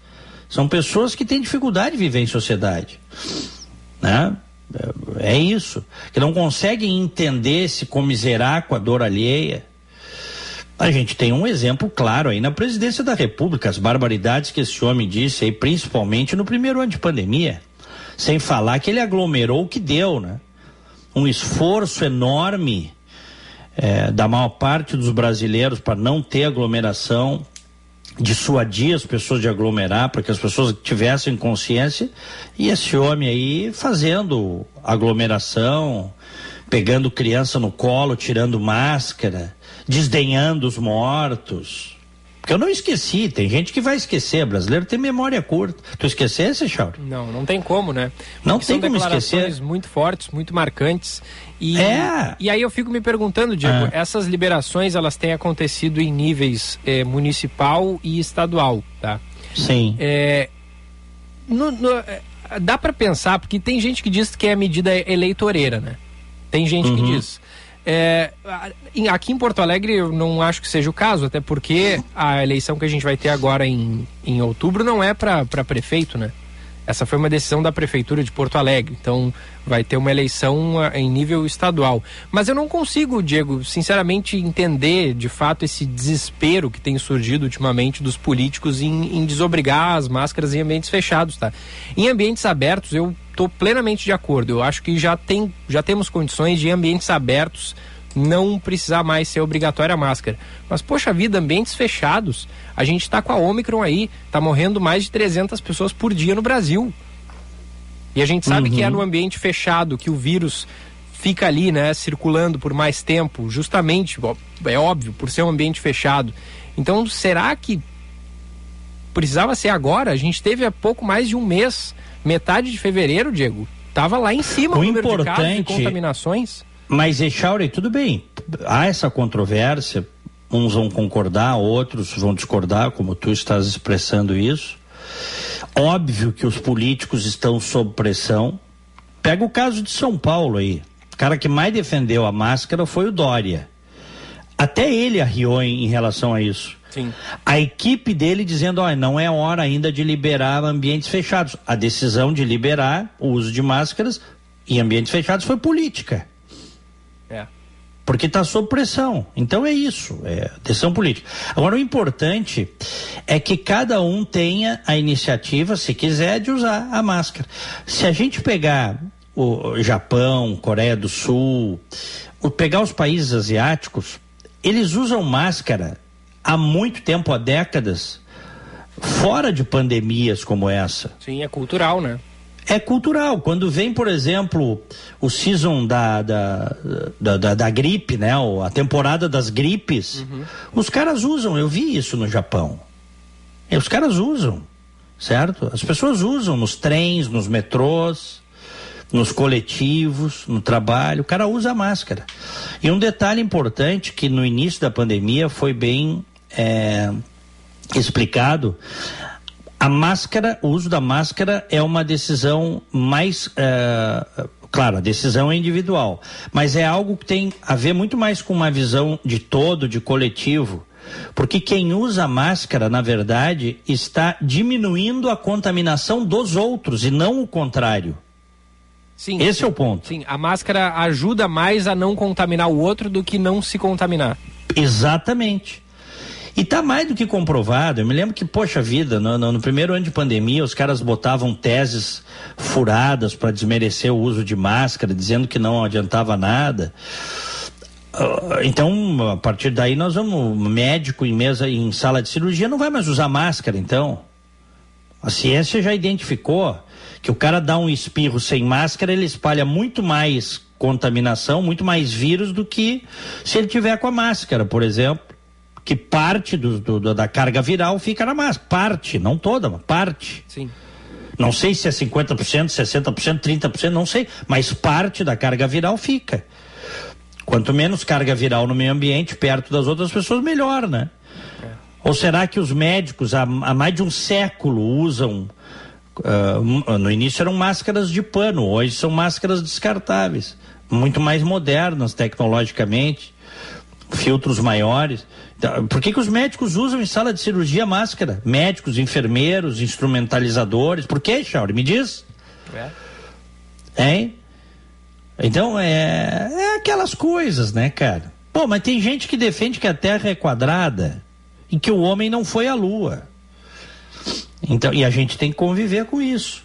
[SPEAKER 1] São pessoas que têm dificuldade de viver em sociedade. Né? É, é isso. Que não conseguem entender, se comiserar com a dor alheia. A gente tem um exemplo claro aí na presidência da República, as barbaridades que esse homem disse aí, principalmente no primeiro ano de pandemia. Sem falar que ele aglomerou o que deu, né? Um esforço enorme é, da maior parte dos brasileiros para não ter aglomeração, dissuadir as pessoas de aglomerar, para que as pessoas tivessem consciência, e esse homem aí fazendo aglomeração, pegando criança no colo, tirando máscara, desdenhando os mortos. Porque eu não esqueci, tem gente que vai esquecer, brasileiro tem memória curta. Tu esquecesse, Chauri?
[SPEAKER 2] Não, não tem como, né?
[SPEAKER 1] Porque não tem como esquecer.
[SPEAKER 2] muito fortes, muito marcantes. E, é. e aí eu fico me perguntando, Diego, é. essas liberações elas têm acontecido em níveis é, municipal e estadual, tá?
[SPEAKER 1] Sim.
[SPEAKER 2] É, no, no, dá para pensar, porque tem gente que diz que é medida eleitoreira, né? Tem gente uhum. que diz. É, aqui em Porto Alegre eu não acho que seja o caso, até porque a eleição que a gente vai ter agora em, em outubro não é para prefeito, né? Essa foi uma decisão da Prefeitura de Porto Alegre, então vai ter uma eleição ah, em nível estadual. Mas eu não consigo, Diego, sinceramente, entender de fato esse desespero que tem surgido ultimamente dos políticos em, em desobrigar as máscaras em ambientes fechados, tá? Em ambientes abertos, eu estou plenamente de acordo. Eu acho que já, tem, já temos condições de, ambientes abertos, não precisar mais ser obrigatória a máscara. Mas, poxa vida, ambientes fechados, a gente está com a Omicron aí, está morrendo mais de 300 pessoas por dia no Brasil. E a gente sabe uhum. que é no ambiente fechado que o vírus fica ali, né, circulando por mais tempo, justamente, é óbvio, por ser um ambiente fechado. Então, será que precisava ser agora? A gente teve há pouco mais de um mês, metade de fevereiro, Diego, tava lá em cima
[SPEAKER 1] o, o importante... de casos
[SPEAKER 2] e contaminações.
[SPEAKER 1] Mas, Echauri, tudo bem. Há essa controvérsia, uns vão concordar, outros vão discordar, como tu estás expressando isso. Óbvio que os políticos estão sob pressão. Pega o caso de São Paulo aí. O cara que mais defendeu a máscara foi o Dória. Até ele arriou em, em relação a isso.
[SPEAKER 2] Sim.
[SPEAKER 1] A equipe dele dizendo, olha, não é hora ainda de liberar ambientes fechados. A decisão de liberar o uso de máscaras em ambientes fechados foi política.
[SPEAKER 2] É.
[SPEAKER 1] Porque está sob pressão. Então é isso, é decisão política. Agora, o importante é que cada um tenha a iniciativa, se quiser, de usar a máscara. Se a gente pegar o Japão, Coreia do Sul, pegar os países asiáticos, eles usam máscara há muito tempo, há décadas, fora de pandemias como essa.
[SPEAKER 2] Sim, é cultural, né?
[SPEAKER 1] é cultural. Quando vem, por exemplo, o season da, da, da, da, da gripe, né? A temporada das gripes, uhum. os caras usam. Eu vi isso no Japão. E os caras usam, certo? As pessoas usam nos trens, nos metrôs, nos coletivos, no trabalho. O cara usa máscara. E um detalhe importante que no início da pandemia foi bem é, explicado a máscara, o uso da máscara é uma decisão mais. Uh, claro, a decisão é individual, mas é algo que tem a ver muito mais com uma visão de todo, de coletivo. Porque quem usa máscara, na verdade, está diminuindo a contaminação dos outros e não o contrário.
[SPEAKER 2] Sim, Esse sim, é o ponto. Sim, a máscara ajuda mais a não contaminar o outro do que não se contaminar.
[SPEAKER 1] Exatamente. E está mais do que comprovado. Eu me lembro que, poxa vida, no, no, no primeiro ano de pandemia, os caras botavam teses furadas para desmerecer o uso de máscara, dizendo que não adiantava nada. Uh, então, a partir daí, nós vamos, médico em mesa, em sala de cirurgia, não vai mais usar máscara, então. A ciência já identificou que o cara dá um espirro sem máscara, ele espalha muito mais contaminação, muito mais vírus do que se ele tiver com a máscara, por exemplo que parte do, do, da carga viral fica na massa. Parte, não toda, mas parte.
[SPEAKER 2] Sim.
[SPEAKER 1] Não sei se é 50%, 60%, 30%, não sei, mas parte da carga viral fica. Quanto menos carga viral no meio ambiente, perto das outras pessoas, melhor, né? É. Ou será que os médicos há, há mais de um século usam. Uh, no início eram máscaras de pano, hoje são máscaras descartáveis, muito mais modernas tecnologicamente, filtros maiores. Então, por que, que os médicos usam em sala de cirurgia máscara? Médicos, enfermeiros, instrumentalizadores. Por que, Chauri? Me diz. É. Hein? Então, é, é aquelas coisas, né, cara? Pô, mas tem gente que defende que a Terra é quadrada e que o homem não foi à Lua. Então, e a gente tem que conviver com isso.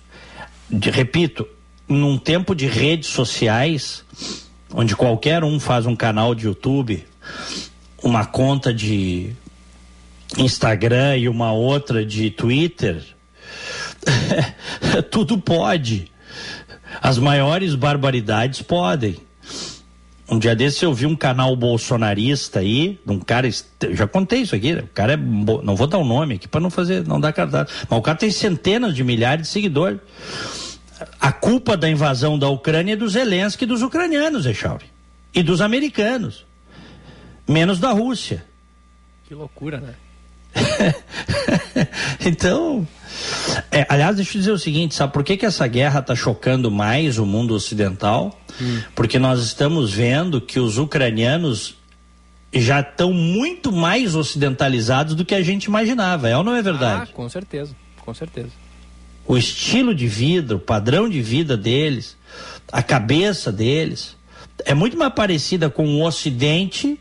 [SPEAKER 1] De, repito, num tempo de redes sociais, onde qualquer um faz um canal de YouTube uma conta de Instagram e uma outra de Twitter, tudo pode. As maiores barbaridades podem. Um dia desse eu vi um canal bolsonarista aí, um cara, já contei isso aqui, né? o cara é, não vou dar o um nome aqui para não fazer, não dar cartaz, mas o cara tem centenas de milhares de seguidores. A culpa da invasão da Ucrânia é dos Zelensky e dos ucranianos, Echauri, e dos americanos menos da Rússia.
[SPEAKER 2] Que loucura, né?
[SPEAKER 1] então, É, aliás, deixa eu dizer o seguinte, sabe por que, que essa guerra está chocando mais o mundo ocidental? Hum. Porque nós estamos vendo que os ucranianos já estão muito mais ocidentalizados do que a gente imaginava, é ou não é verdade?
[SPEAKER 2] Ah, com certeza, com certeza.
[SPEAKER 1] O estilo de vida, o padrão de vida deles, a cabeça deles, é muito mais parecida com o Ocidente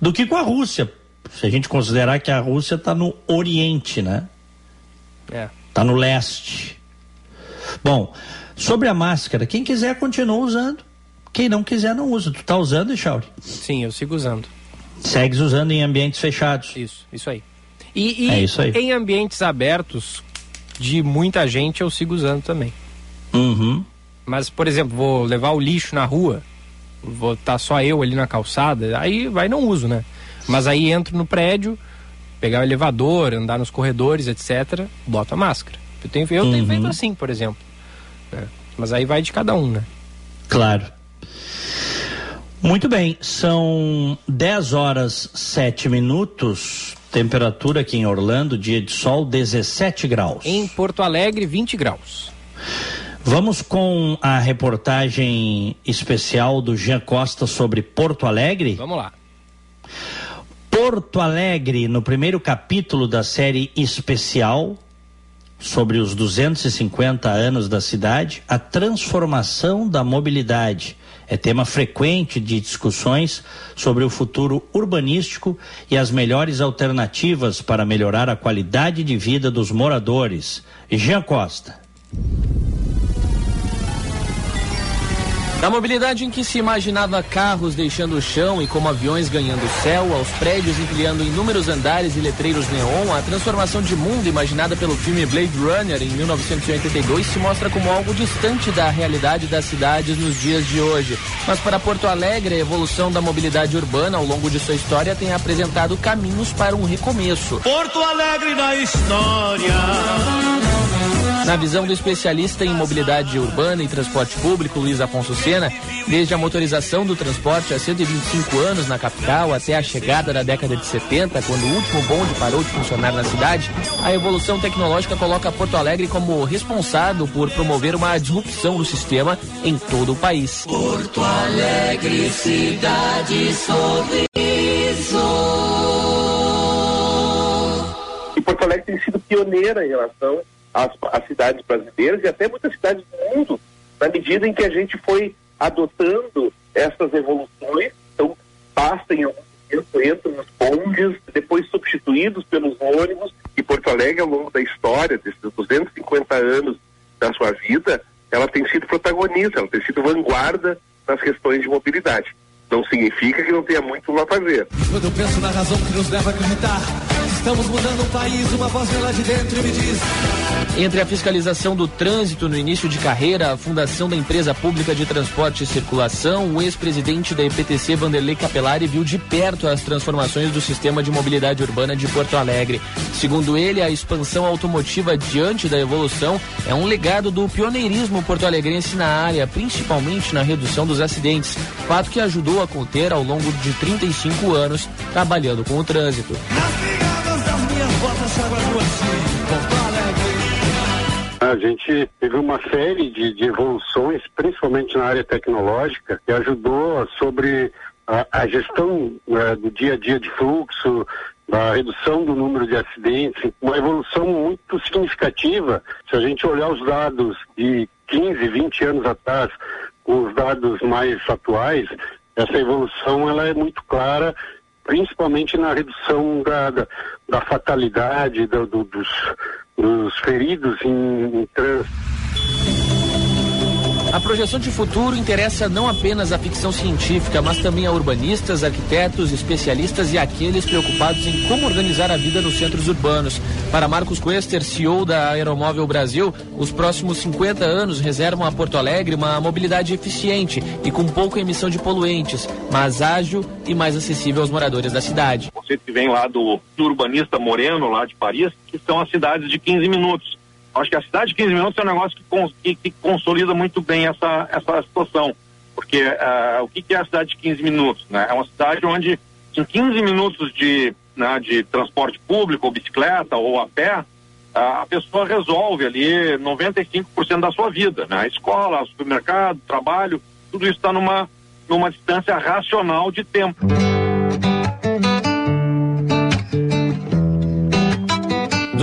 [SPEAKER 1] do que com a Rússia. Se a gente considerar que a Rússia está no Oriente, né? É. Está no leste. Bom, sobre a máscara, quem quiser continua usando. Quem não quiser não usa. Tu está usando, Echauri?
[SPEAKER 2] Sim, eu sigo usando.
[SPEAKER 1] Segues usando em ambientes fechados.
[SPEAKER 2] Isso, isso aí. E, e é isso aí. em ambientes abertos de muita gente eu sigo usando também.
[SPEAKER 1] Uhum.
[SPEAKER 2] Mas, por exemplo, vou levar o lixo na rua, vou estar tá só eu ali na calçada, aí vai não uso, né? Mas aí entro no prédio, pegar o elevador, andar nos corredores, etc., boto a máscara. Eu tenho, eu uhum. tenho feito assim, por exemplo. Né? Mas aí vai de cada um, né?
[SPEAKER 1] Claro. Muito bem, são 10 horas 7 minutos. Temperatura aqui em Orlando, dia de sol, 17 graus.
[SPEAKER 2] Em Porto Alegre, 20 graus.
[SPEAKER 1] Vamos com a reportagem especial do Jean Costa sobre Porto Alegre?
[SPEAKER 2] Vamos lá.
[SPEAKER 1] Porto Alegre, no primeiro capítulo da série especial sobre os 250 anos da cidade, a transformação da mobilidade é tema frequente de discussões sobre o futuro urbanístico e as melhores alternativas para melhorar a qualidade de vida dos moradores. Jean Costa.
[SPEAKER 3] Da mobilidade em que se imaginava carros deixando o chão e como aviões ganhando o céu, aos prédios empilhando inúmeros andares e letreiros neon, a transformação de mundo imaginada pelo filme Blade Runner em 1982 se mostra como algo distante da realidade das cidades nos dias de hoje. Mas para Porto Alegre, a evolução da mobilidade urbana ao longo de sua história tem apresentado caminhos para um recomeço.
[SPEAKER 4] Porto Alegre na história.
[SPEAKER 3] Na visão do especialista em mobilidade urbana e transporte público, Luiz Afonso Sena, desde a motorização do transporte há 125 anos na capital até a chegada da década de 70, quando o último bonde parou de funcionar na cidade, a evolução tecnológica coloca Porto Alegre como responsável por promover uma disrupção do sistema em todo o país.
[SPEAKER 4] Porto Alegre, cidade sorriso.
[SPEAKER 5] E Porto Alegre tem sido pioneira em relação as, as cidades brasileiras e até muitas cidades do mundo, na medida em que a gente foi adotando essas evoluções, então basta em algum momento entram nos bondes, depois substituídos pelos ônibus, e Porto Alegre, ao longo da história, desses 250 anos da sua vida, ela tem sido protagonista, ela tem sido vanguarda nas questões de mobilidade. Não significa que não tenha muito a fazer.
[SPEAKER 4] Quando eu penso na razão que nos leva a acreditar Estamos mudando o país, uma voz vem lá de dentro e me diz.
[SPEAKER 3] Entre a fiscalização do trânsito no início de carreira, a fundação da empresa pública de transporte e circulação, o ex-presidente da EPTC, Vanderlei Capelari, viu de perto as transformações do sistema de mobilidade urbana de Porto Alegre. Segundo ele, a expansão automotiva diante da evolução é um legado do pioneirismo porto-alegrense na área, principalmente na redução dos acidentes, fato que ajudou a conter ao longo de 35 anos trabalhando com o trânsito.
[SPEAKER 6] A gente teve uma série de, de, evoluções, principalmente na área tecnológica, que ajudou sobre a, a gestão é, do dia a dia de fluxo, a redução do número de acidentes, uma evolução muito significativa. Se a gente olhar os dados de 15, 20 anos atrás, com os dados mais atuais, essa evolução ela é muito clara principalmente na redução da, da, da fatalidade do, do, dos, dos feridos em, em trânsito.
[SPEAKER 3] A projeção de futuro interessa não apenas a ficção científica, mas também a urbanistas, arquitetos, especialistas e aqueles preocupados em como organizar a vida nos centros urbanos. Para Marcos Quester, CEO da Aeromóvel Brasil, os próximos 50 anos reservam a Porto Alegre uma mobilidade eficiente e com pouca emissão de poluentes, mas ágil e mais acessível aos moradores da cidade.
[SPEAKER 5] Conceito que vem lá do, do urbanista Moreno, lá de Paris, que são as cidades de 15 minutos Acho que a cidade de 15 minutos é um negócio que, que, que consolida muito bem essa, essa situação. Porque uh, o que, que é a cidade de 15 minutos? Né? É uma cidade onde, em 15 minutos de, né, de transporte público, ou bicicleta, ou a pé,
[SPEAKER 7] a pessoa resolve ali 95% da sua vida, né? A escola, supermercado, trabalho, tudo isso está numa, numa distância racional de tempo.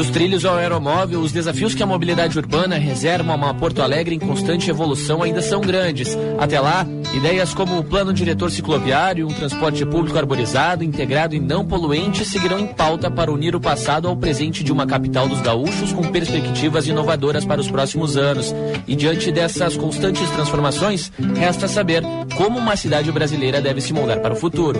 [SPEAKER 3] Dos trilhos ao aeromóvel, os desafios que a mobilidade urbana reserva a uma Porto Alegre em constante evolução ainda são grandes. Até lá, ideias como o plano diretor cicloviário, um transporte público arborizado, integrado e não poluente seguirão em pauta para unir o passado ao presente de uma capital dos gaúchos com perspectivas inovadoras para os próximos anos. E diante dessas constantes transformações, resta saber como uma cidade brasileira deve se moldar para o futuro.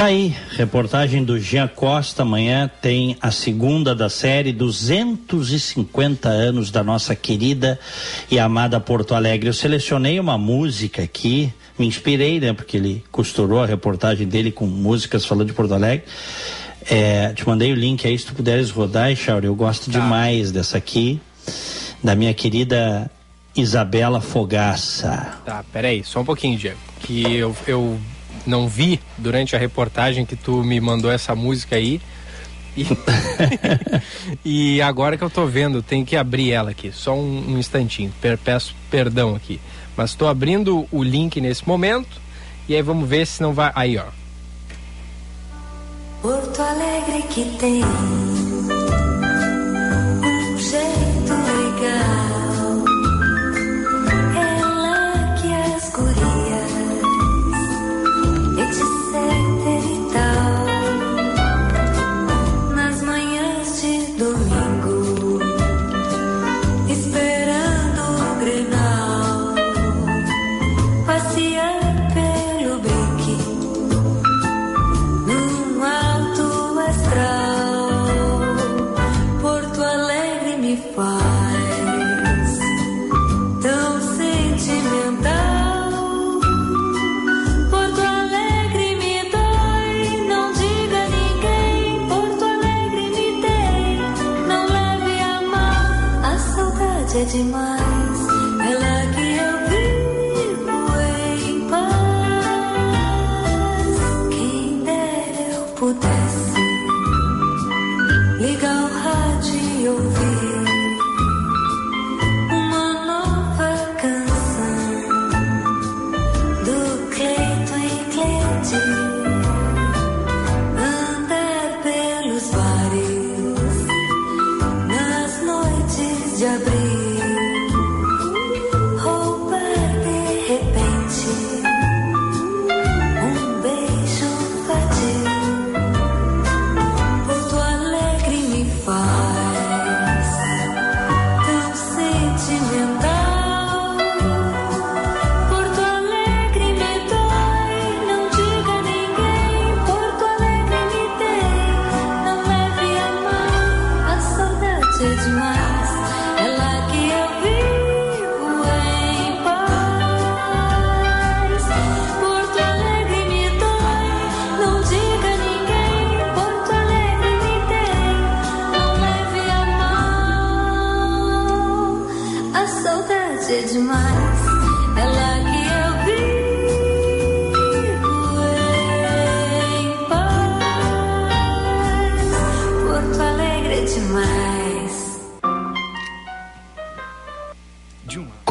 [SPEAKER 1] Tá aí, reportagem do Jean Costa. Amanhã tem a segunda da série, 250 anos da nossa querida e amada Porto Alegre. Eu selecionei uma música aqui, me inspirei, né? Porque ele costurou a reportagem dele com músicas falando de Porto Alegre. É, te mandei o link aí, se tu puderes rodar, Chauri. Eu gosto tá. demais dessa aqui, da minha querida Isabela Fogaça.
[SPEAKER 2] Tá, peraí, só um pouquinho, Diego. Que eu, eu não vi durante a reportagem que tu me mandou essa música aí. E, e agora que eu tô vendo, tem que abrir ela aqui, só um, um instantinho. Per, peço perdão aqui. Mas estou abrindo o link nesse momento e aí vamos ver se não vai. Aí, ó.
[SPEAKER 8] Porto Alegre que tem um jeito legal.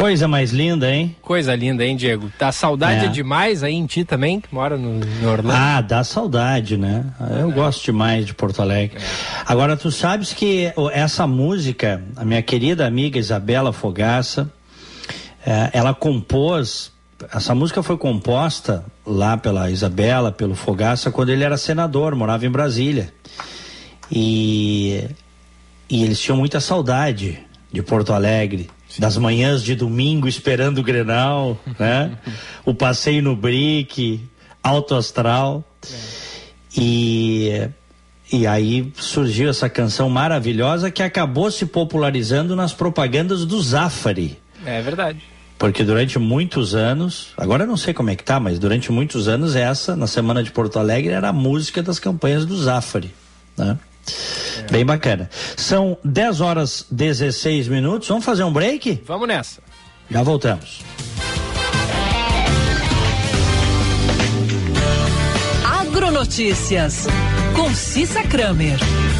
[SPEAKER 1] Coisa mais linda, hein?
[SPEAKER 2] Coisa linda, hein, Diego? Dá saudade é. demais aí em ti também, que mora no, no Orlando?
[SPEAKER 1] Ah, dá saudade, né? Eu é. gosto demais de Porto Alegre. É. Agora, tu sabes que essa música, a minha querida amiga Isabela Fogaça, é, ela compôs, essa música foi composta lá pela Isabela, pelo Fogaça, quando ele era senador, morava em Brasília. E, e eles tinham muita saudade de Porto Alegre das manhãs de domingo esperando o Grenal, né? o passeio no Brick, Alto Astral. É. E, e aí surgiu essa canção maravilhosa que acabou se popularizando nas propagandas do Zafari.
[SPEAKER 2] É verdade.
[SPEAKER 1] Porque durante muitos anos, agora eu não sei como é que tá, mas durante muitos anos essa, na semana de Porto Alegre, era a música das campanhas do Zafari, né? É. Bem bacana. São 10 horas 16 minutos. Vamos fazer um break?
[SPEAKER 2] Vamos nessa.
[SPEAKER 1] Já voltamos.
[SPEAKER 9] Agronotícias com Cissa Kramer.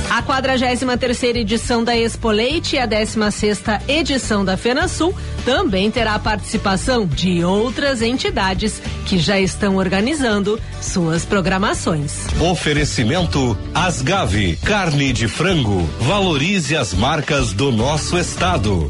[SPEAKER 10] A 43 terceira edição da Expo Leite e a 16 sexta edição da FenaSul também terá a participação de outras entidades que já estão organizando suas programações.
[SPEAKER 11] Oferecimento Asgave, carne de frango. Valorize as marcas do nosso estado.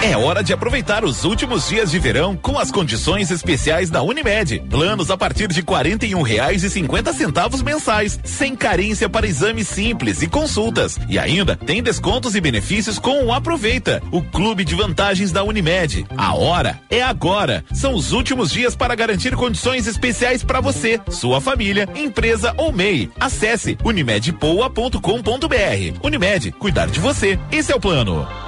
[SPEAKER 12] É hora de aproveitar os últimos dias de verão com as condições especiais da Unimed. Planos a partir de e um reais e cinquenta centavos mensais, sem carência para exames simples e consultas. E ainda tem descontos e benefícios com o Aproveita, o clube de vantagens da Unimed. A hora é agora. São os últimos dias para garantir condições especiais para você, sua família, empresa ou MEI. Acesse unimedpoa.com.br. Unimed, cuidar de você. Esse é o plano.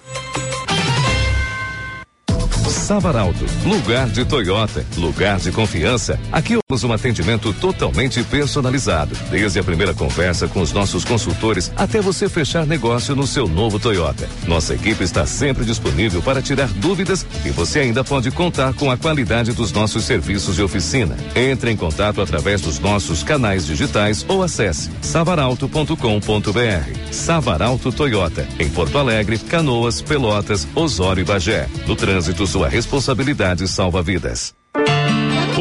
[SPEAKER 13] Savaralto, lugar de Toyota, lugar de confiança. Aqui temos um atendimento totalmente personalizado, desde a primeira conversa com os nossos consultores até você fechar negócio no seu novo Toyota. Nossa equipe está sempre disponível para tirar dúvidas e você ainda pode contar com a qualidade dos nossos serviços de oficina. Entre em contato através dos nossos canais digitais ou acesse savaralto.com.br. Savaralto Toyota, em Porto Alegre, Canoas, Pelotas, Osório e Bagé. No trânsito, sua responsabilidade salva vidas.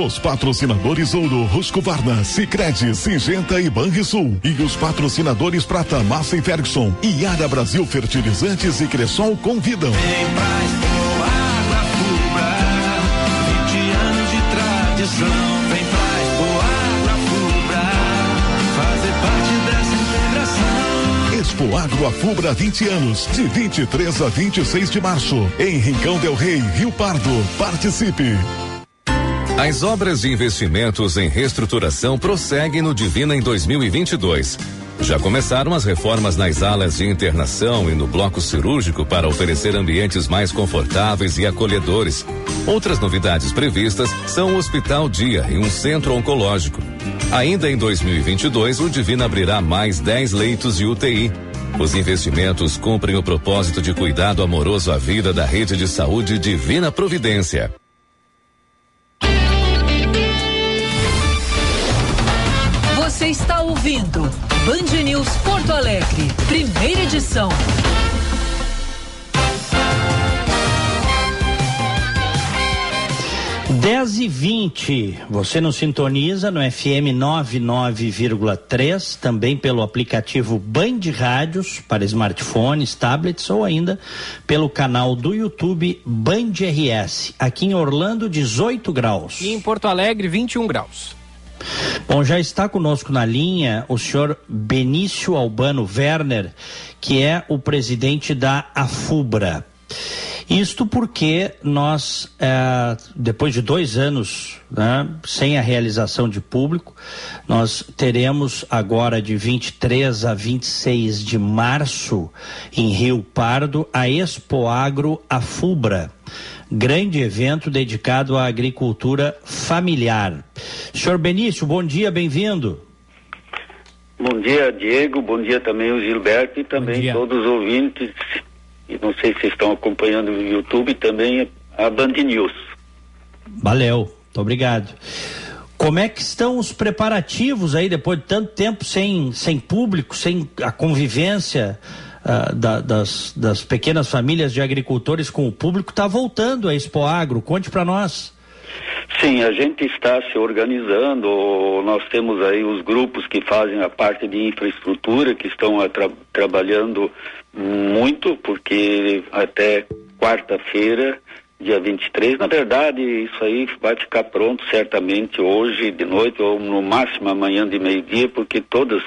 [SPEAKER 14] Os patrocinadores Ouro, Husqvarna, Sicredi, Singenta e Banrisul. E os patrocinadores Prata, Massa e Ferguson. E Ara Brasil Fertilizantes e Cressol convidam.
[SPEAKER 4] Vem
[SPEAKER 14] Expo Agro Afubra 20 anos, de 23 a 26 de março, em Rincão del Rei, Rio Pardo. Participe.
[SPEAKER 13] As obras de investimentos em reestruturação prosseguem no Divina em 2022. Já começaram as reformas nas alas de internação e no bloco cirúrgico para oferecer ambientes mais confortáveis e acolhedores. Outras novidades previstas são o Hospital Dia e um centro oncológico. Ainda em 2022, o Divina abrirá mais 10 leitos de UTI. Os investimentos cumprem o propósito de cuidado amoroso à vida da rede de saúde Divina Providência.
[SPEAKER 9] Você está ouvindo Band News Porto Alegre, primeira edição.
[SPEAKER 1] Dez e vinte, você nos sintoniza no FM 99,3, também pelo aplicativo Band Rádios para smartphones, tablets ou ainda pelo canal do YouTube Band RS. Aqui em Orlando, 18 graus.
[SPEAKER 2] E em Porto Alegre, 21 graus.
[SPEAKER 1] Bom, já está conosco na linha o senhor Benício Albano Werner, que é o presidente da AFUBRA. Isto porque nós, é, depois de dois anos né, sem a realização de público, nós teremos agora de 23 a 26 de março em Rio Pardo a Expo Agro Afubra grande evento dedicado à agricultura familiar. Senhor Benício, bom dia, bem-vindo.
[SPEAKER 15] Bom dia, Diego. Bom dia também o Gilberto e também todos os ouvintes. E não sei se estão acompanhando no YouTube também a Band News.
[SPEAKER 1] Valeu, muito obrigado. Como é que estão os preparativos aí depois de tanto tempo sem, sem público, sem a convivência uh, da, das, das pequenas famílias de agricultores com o público? Está voltando a Expo Agro. Conte para nós.
[SPEAKER 15] Sim, a gente está se organizando. Nós temos aí os grupos que fazem a parte de infraestrutura, que estão tra trabalhando muito, porque até quarta-feira dia 23. Na verdade, isso aí vai ficar pronto certamente hoje de noite ou no máximo amanhã de meio-dia, porque todos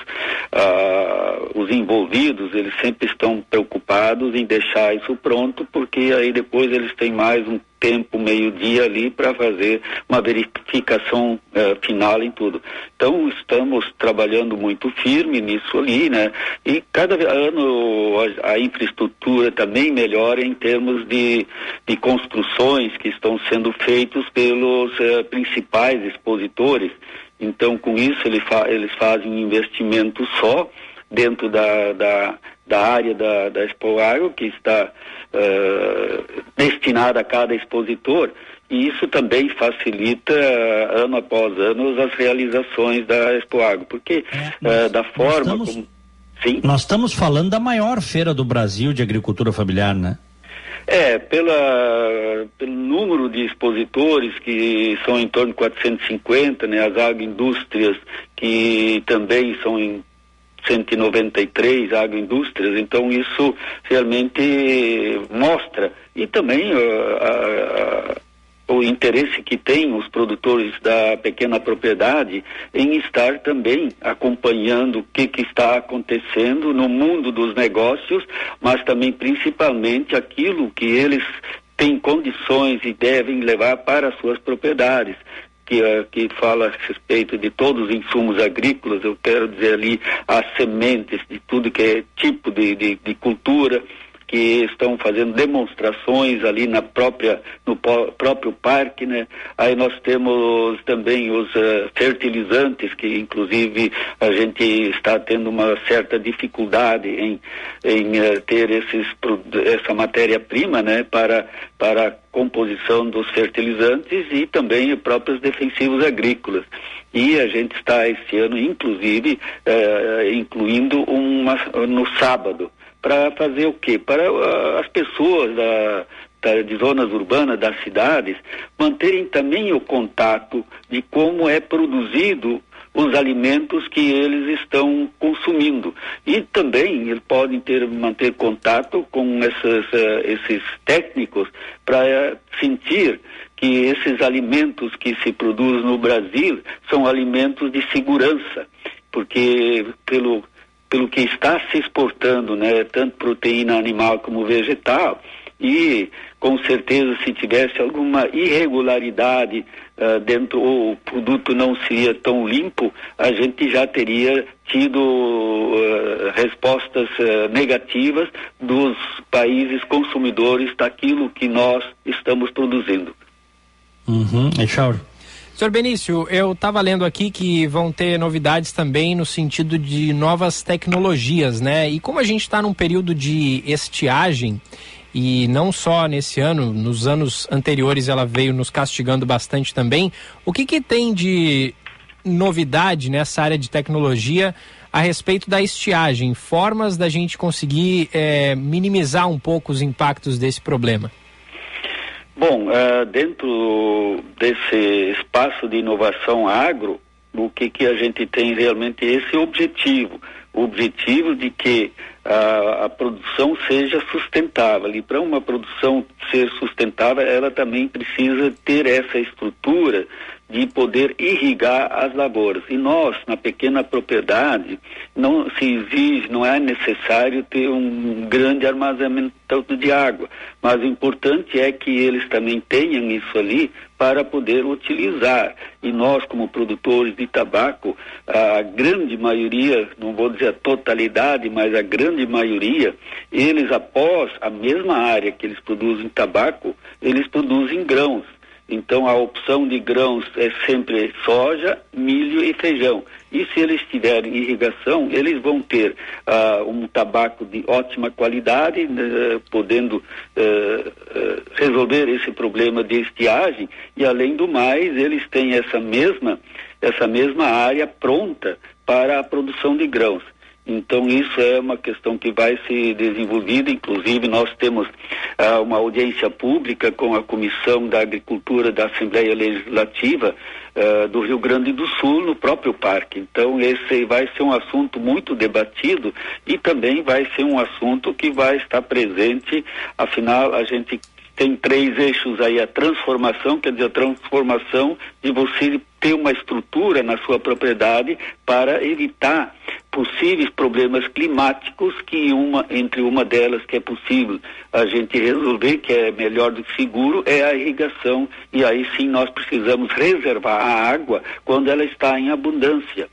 [SPEAKER 15] ah, os envolvidos, eles sempre estão preocupados em deixar isso pronto, porque aí depois eles têm mais um tempo, meio-dia ali, para fazer uma verificação uh, final em tudo. Então, estamos trabalhando muito firme nisso ali, né? E cada ano a, a infraestrutura também melhora em termos de, de construções que estão sendo feitos pelos uh, principais expositores. Então, com isso, ele fa eles fazem um investimento só dentro da, da, da área da, da Expo Agro, que está uh, destinada a cada expositor, e isso também facilita, uh, ano após ano, as realizações da Expo Agro, porque é, uh, da forma
[SPEAKER 1] estamos, como... Sim? Nós estamos falando da maior feira do Brasil de agricultura familiar, né?
[SPEAKER 15] É, pela, pelo número de expositores, que são em torno de 450, né, as agroindústrias, que também são em 193 agroindústrias, então isso realmente mostra. E também uh, uh, uh, o interesse que têm os produtores da pequena propriedade em estar também acompanhando o que, que está acontecendo no mundo dos negócios, mas também principalmente aquilo que eles têm condições e devem levar para as suas propriedades que, uh, que fala a respeito de todos os insumos agrícolas, eu quero dizer ali as sementes, de tudo que é tipo de, de, de cultura, que estão fazendo demonstrações ali na própria no próprio parque, né? Aí nós temos também os uh, fertilizantes que inclusive a gente está tendo uma certa dificuldade em, em uh, ter esses essa matéria prima, né? Para para a composição dos fertilizantes e também próprios defensivos agrícolas. E a gente está esse ano, inclusive, uh, incluindo uma no sábado para fazer o quê? Para uh, as pessoas da, da, de zonas urbanas, das cidades, manterem também o contato de como é produzido os alimentos que eles estão consumindo. E também eles podem ter, manter contato com essas, uh, esses técnicos para uh, sentir que esses alimentos que se produzem no Brasil são alimentos de segurança, porque pelo pelo que está se exportando, né, tanto proteína animal como vegetal, e com certeza se tivesse alguma irregularidade uh, dentro ou o produto não seria tão limpo, a gente já teria tido uh, respostas uh, negativas dos países consumidores daquilo que nós estamos produzindo.
[SPEAKER 1] Uhum. Echauri.
[SPEAKER 2] Senhor Benício, eu estava lendo aqui que vão ter novidades também no sentido de novas tecnologias, né? E como a gente está num período de estiagem, e não só nesse ano, nos anos anteriores ela veio nos castigando bastante também, o que, que tem de novidade nessa área de tecnologia a respeito da estiagem? Formas da gente conseguir é, minimizar um pouco os impactos desse problema?
[SPEAKER 15] Bom, uh, dentro desse espaço de inovação agro, o que, que a gente tem realmente esse objetivo, o objetivo de que a, a produção seja sustentável. E para uma produção ser sustentável, ela também precisa ter essa estrutura de poder irrigar as lavouras. E nós, na pequena propriedade, não se exige, não é necessário ter um grande armazenamento de água, mas o importante é que eles também tenham isso ali para poder utilizar. E nós, como produtores de tabaco, a grande maioria, não vou dizer a totalidade, mas a grande maioria, eles após a mesma área que eles produzem tabaco, eles produzem grãos. Então a opção de grãos é sempre soja, milho e feijão. E se eles tiverem irrigação, eles vão ter uh, um tabaco de ótima qualidade, uh, podendo uh, resolver esse problema de estiagem. E além do mais, eles têm essa mesma essa mesma área pronta para a produção de grãos. Então, isso é uma questão que vai ser desenvolvida. Inclusive, nós temos ah, uma audiência pública com a Comissão da Agricultura da Assembleia Legislativa ah, do Rio Grande do Sul, no próprio parque. Então, esse vai ser um assunto muito debatido e também vai ser um assunto que vai estar presente. Afinal, a gente tem três eixos aí: a transformação, quer dizer, a transformação de você ter uma estrutura na sua propriedade para evitar possíveis problemas climáticos que uma entre uma delas que é possível a gente resolver que é melhor do que seguro é a irrigação. E aí sim nós precisamos reservar a água quando ela está em abundância.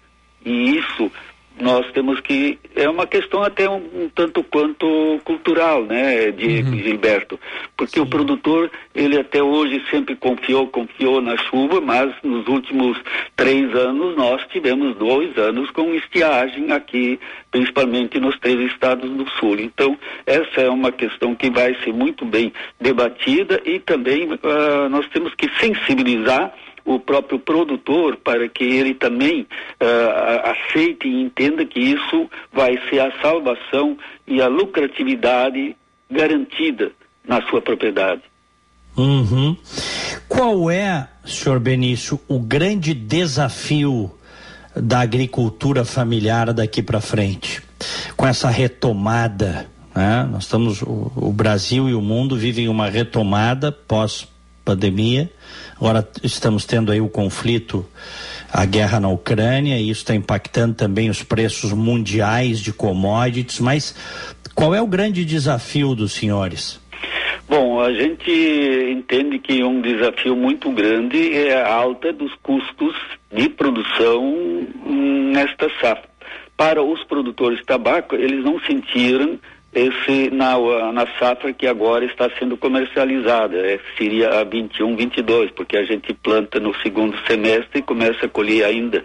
[SPEAKER 15] E isso nós temos que é uma questão até um, um tanto quanto cultural, né, de uhum. Gilberto, porque Sim. o produtor ele até hoje sempre confiou, confiou na chuva, mas nos últimos três anos nós tivemos dois anos com estiagem aqui, principalmente nos três estados do sul. Então essa é uma questão que vai ser muito bem debatida e também uh, nós temos que sensibilizar o próprio produtor para que ele também uh, aceite e entenda que isso vai ser a salvação e a lucratividade garantida na sua propriedade.
[SPEAKER 1] Uhum. Qual é, senhor Benício, o grande desafio da agricultura familiar daqui para frente? Com essa retomada, né? nós estamos, o, o Brasil e o mundo vivem uma retomada pós Agora estamos tendo aí o conflito, a guerra na Ucrânia, e isso está impactando também os preços mundiais de commodities. Mas qual é o grande desafio dos senhores?
[SPEAKER 15] Bom, a gente entende que um desafio muito grande é a alta dos custos de produção nesta safra. Para os produtores de tabaco, eles não sentiram esse na, na safra que agora está sendo comercializada, é, seria a 21, 22, porque a gente planta no segundo semestre e começa a colher ainda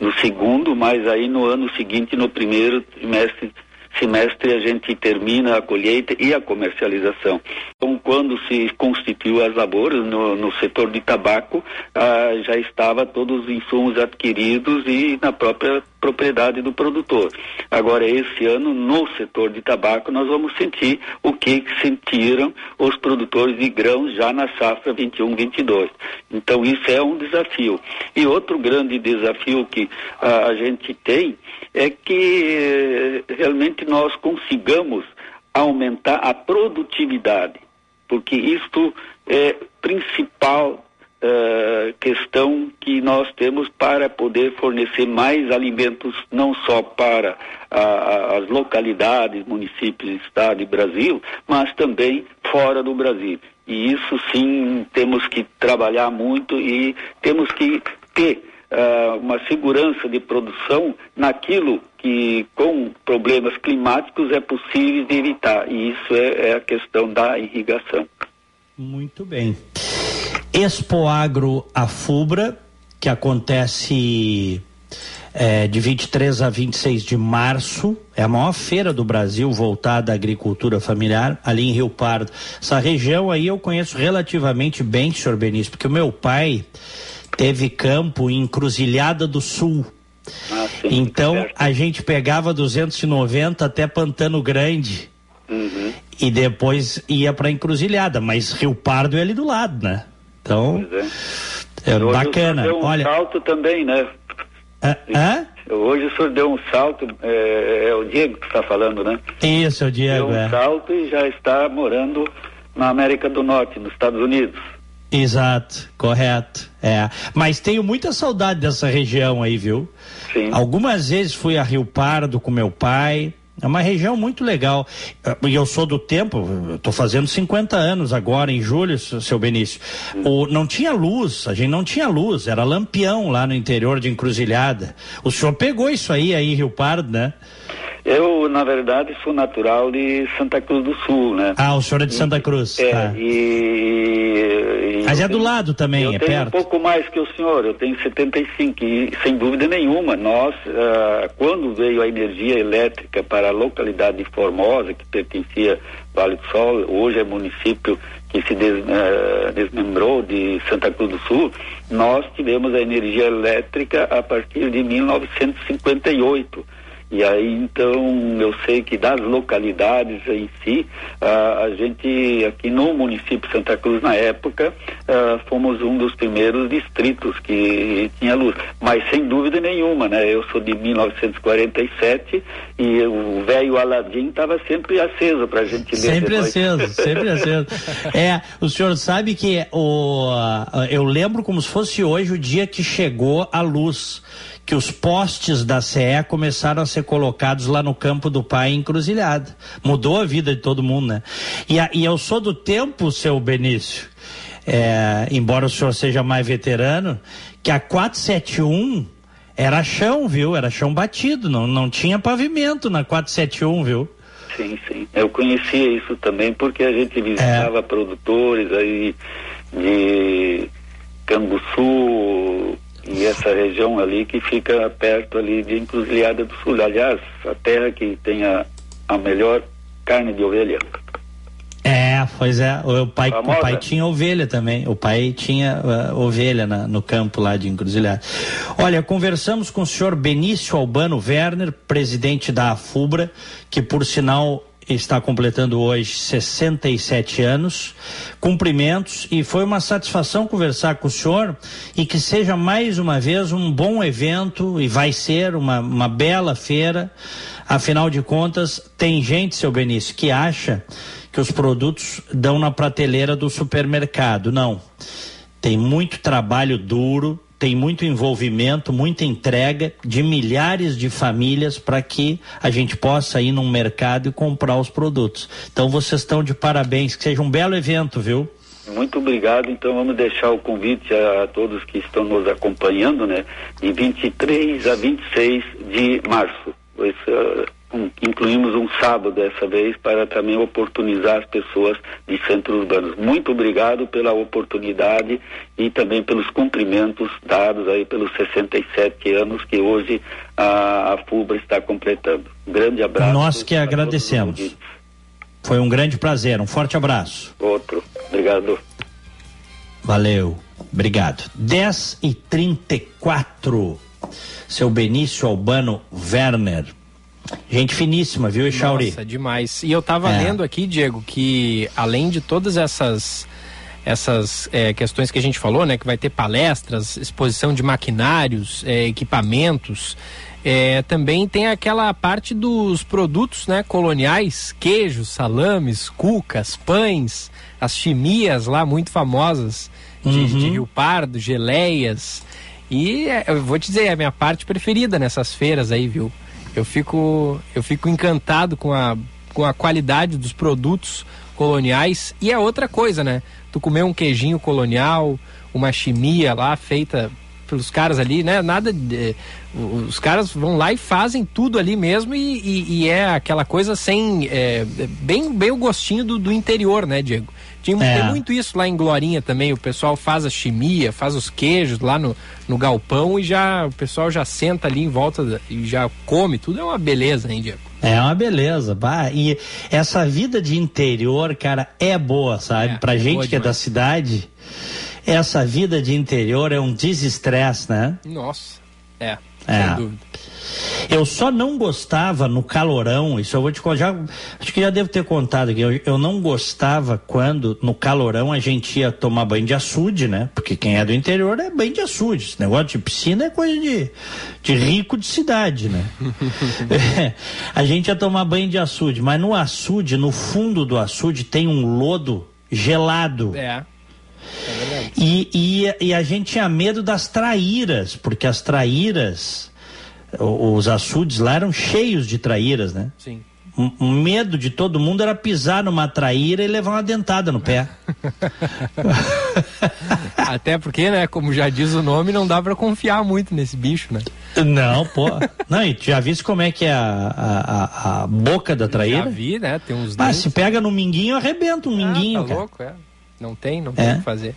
[SPEAKER 15] no segundo, mas aí no ano seguinte, no primeiro trimestre semestre a gente termina a colheita e a comercialização. Então, quando se constituiu as lavouras no, no setor de tabaco, ah, já estava todos os insumos adquiridos e na própria propriedade do produtor. Agora, esse ano, no setor de tabaco, nós vamos sentir o que sentiram os produtores de grãos já na safra 21-22. Então, isso é um desafio. E outro grande desafio que ah, a gente tem é que eh, realmente nós consigamos aumentar a produtividade, porque isto é principal uh, questão que nós temos para poder fornecer mais alimentos não só para as localidades, municípios, estado e Brasil, mas também fora do Brasil. E isso sim temos que trabalhar muito e temos que ter uh, uma segurança de produção naquilo que com problemas climáticos é possível de evitar. E isso é, é a questão da irrigação.
[SPEAKER 1] Muito bem. Expoagro Afubra, que acontece é, de 23 a 26 de março, é a maior feira do Brasil voltada à agricultura familiar, ali em Rio Pardo. Essa região aí eu conheço relativamente bem, senhor Benício, porque o meu pai teve campo em Cruzilhada do Sul. Ah, sim, então a gente pegava 290 até Pantano Grande. Uhum. E depois ia para Encruzilhada, mas Rio Pardo é ali do lado, né? Então, é, é bacana.
[SPEAKER 15] Deu um
[SPEAKER 1] Olha,
[SPEAKER 15] salto também, né?
[SPEAKER 1] Hã?
[SPEAKER 15] Hoje o senhor deu um salto, é, é o Diego que está falando, né?
[SPEAKER 1] Isso, é o Diego.
[SPEAKER 15] Deu um
[SPEAKER 1] é.
[SPEAKER 15] salto e já está morando na América do Norte, nos Estados Unidos.
[SPEAKER 1] Exato, correto. É. Mas tenho muita saudade dessa região aí, viu? Sim. Algumas vezes fui a Rio Pardo com meu pai. É uma região muito legal. E eu sou do tempo, estou fazendo 50 anos agora, em julho, seu Benício. O, não tinha luz, a gente não tinha luz, era lampião lá no interior de Encruzilhada. O senhor pegou isso aí, aí Rio Pardo, né?
[SPEAKER 15] Eu, na verdade, sou natural de Santa Cruz do Sul, né?
[SPEAKER 1] Ah, o senhor é de Santa Cruz.
[SPEAKER 15] É, tá. e,
[SPEAKER 1] e, Mas é do lado também,
[SPEAKER 15] eu
[SPEAKER 1] é
[SPEAKER 15] tenho
[SPEAKER 1] perto?
[SPEAKER 15] um pouco mais que o senhor, eu tenho 75 e, sem dúvida nenhuma, nós, uh, quando veio a energia elétrica para a localidade de Formosa, que pertencia Vale do Sol, hoje é município que se des, uh, desmembrou de Santa Cruz do Sul, nós tivemos a energia elétrica a partir de 1958 e aí, então, eu sei que das localidades em si, uh, a gente, aqui no município de Santa Cruz, na época, uh, fomos um dos primeiros distritos que tinha luz. Mas, sem dúvida nenhuma, né? Eu sou de 1947 e o velho Aladim estava sempre aceso para a gente ler.
[SPEAKER 1] Sempre aceso, sempre aceso. É, o senhor sabe que o, eu lembro como se fosse hoje o dia que chegou a luz que os postes da CE começaram a ser colocados lá no campo do pai encruzilhada. Mudou a vida de todo mundo, né? E, a, e eu sou do tempo, seu Benício, é, embora o senhor seja mais veterano, que a 471 era chão, viu? Era chão batido, não, não tinha pavimento na 471, viu?
[SPEAKER 15] Sim, sim. Eu conhecia isso também porque a gente visitava é. produtores aí de Canguçu, e essa região ali que fica perto ali de Encruzilhada do Sul. Aliás, a terra que tem a, a melhor carne de ovelha.
[SPEAKER 1] É, pois é. O pai, o pai tinha ovelha também. O pai tinha uh, ovelha na, no campo lá de Encruzilhada. Olha, conversamos com o senhor Benício Albano Werner, presidente da AFUBRA, que por sinal está completando hoje 67 anos. Cumprimentos e foi uma satisfação conversar com o senhor e que seja mais uma vez um bom evento e vai ser uma, uma bela feira. Afinal de contas, tem gente, seu Benício, que acha que os produtos dão na prateleira do supermercado. Não. Tem muito trabalho duro, tem muito envolvimento, muita entrega de milhares de famílias para que a gente possa ir num mercado e comprar os produtos. Então vocês estão de parabéns, que seja um belo evento, viu?
[SPEAKER 15] Muito obrigado. Então vamos deixar o convite a, todos que estão nos acompanhando, né? De 23 a 26 de março. Esse, um, incluímos um sábado dessa vez para também oportunizar as pessoas de centros urbanos. Muito obrigado pela oportunidade e também pelos cumprimentos dados aí pelos 67 anos que hoje a, a FUBA está completando. Um grande abraço.
[SPEAKER 1] Nós que agradecemos. Foi um grande prazer. Um forte abraço.
[SPEAKER 15] Outro. Obrigado.
[SPEAKER 1] Valeu. Obrigado. 10 e 34 Seu Benício Albano Werner. Gente finíssima, viu, Echauri?
[SPEAKER 2] Nossa, demais. E eu tava é. lendo aqui, Diego, que além de todas essas essas é, questões que a gente falou, né, que vai ter palestras, exposição de maquinários, é, equipamentos, é, também tem aquela parte dos produtos, né, coloniais, queijos, salames, cucas, pães, as chimias lá muito famosas de, uhum. de Rio Pardo, geleias. E é, eu vou te dizer, é a minha parte preferida nessas feiras aí, viu? Eu fico, eu fico encantado com a, com a qualidade dos produtos coloniais. E é outra coisa, né? Tu comer um queijinho colonial, uma chimia lá feita pelos caras ali, né? Nada de, os caras vão lá e fazem tudo ali mesmo e, e, e é aquela coisa sem é, bem bem o gostinho do, do interior, né, Diego? Tinha, é. Tem muito isso lá em Glorinha também. O pessoal faz a chimia, faz os queijos lá no, no galpão e já o pessoal já senta ali em volta e já come. Tudo é uma beleza, hein, Diego?
[SPEAKER 1] É uma beleza. Bah, e essa vida de interior, cara, é boa, sabe? É, pra é gente que é da cidade, essa vida de interior é um desestresse, né?
[SPEAKER 2] Nossa, é. É. Sem dúvida.
[SPEAKER 1] Eu só não gostava no calorão, isso eu vou te contar, acho que já devo ter contado aqui, eu, eu, não gostava quando no calorão a gente ia tomar banho de açude, né? Porque quem é do interior é banho de açude, esse negócio de piscina é coisa de, de rico de cidade, né? é, a gente ia tomar banho de açude, mas no açude, no fundo do açude tem um lodo gelado.
[SPEAKER 2] É.
[SPEAKER 1] É e, e, e a gente tinha medo das traíras, porque as traíras, os açudes lá eram cheios de traíras, né?
[SPEAKER 2] Sim
[SPEAKER 1] o medo de todo mundo era pisar numa traíra e levar uma dentada no pé.
[SPEAKER 2] Até porque, né, como já diz o nome, não dá para confiar muito nesse bicho, né?
[SPEAKER 1] Não, pô. Não, e já viste como é que é a, a, a boca da traíra? Já
[SPEAKER 2] vi, né? Tem uns
[SPEAKER 1] Ah, se pega no minguinho, arrebenta um ah, minguinho,
[SPEAKER 2] tá
[SPEAKER 1] cara.
[SPEAKER 2] louco, é. Não tem, não tem
[SPEAKER 1] é.
[SPEAKER 2] o que fazer.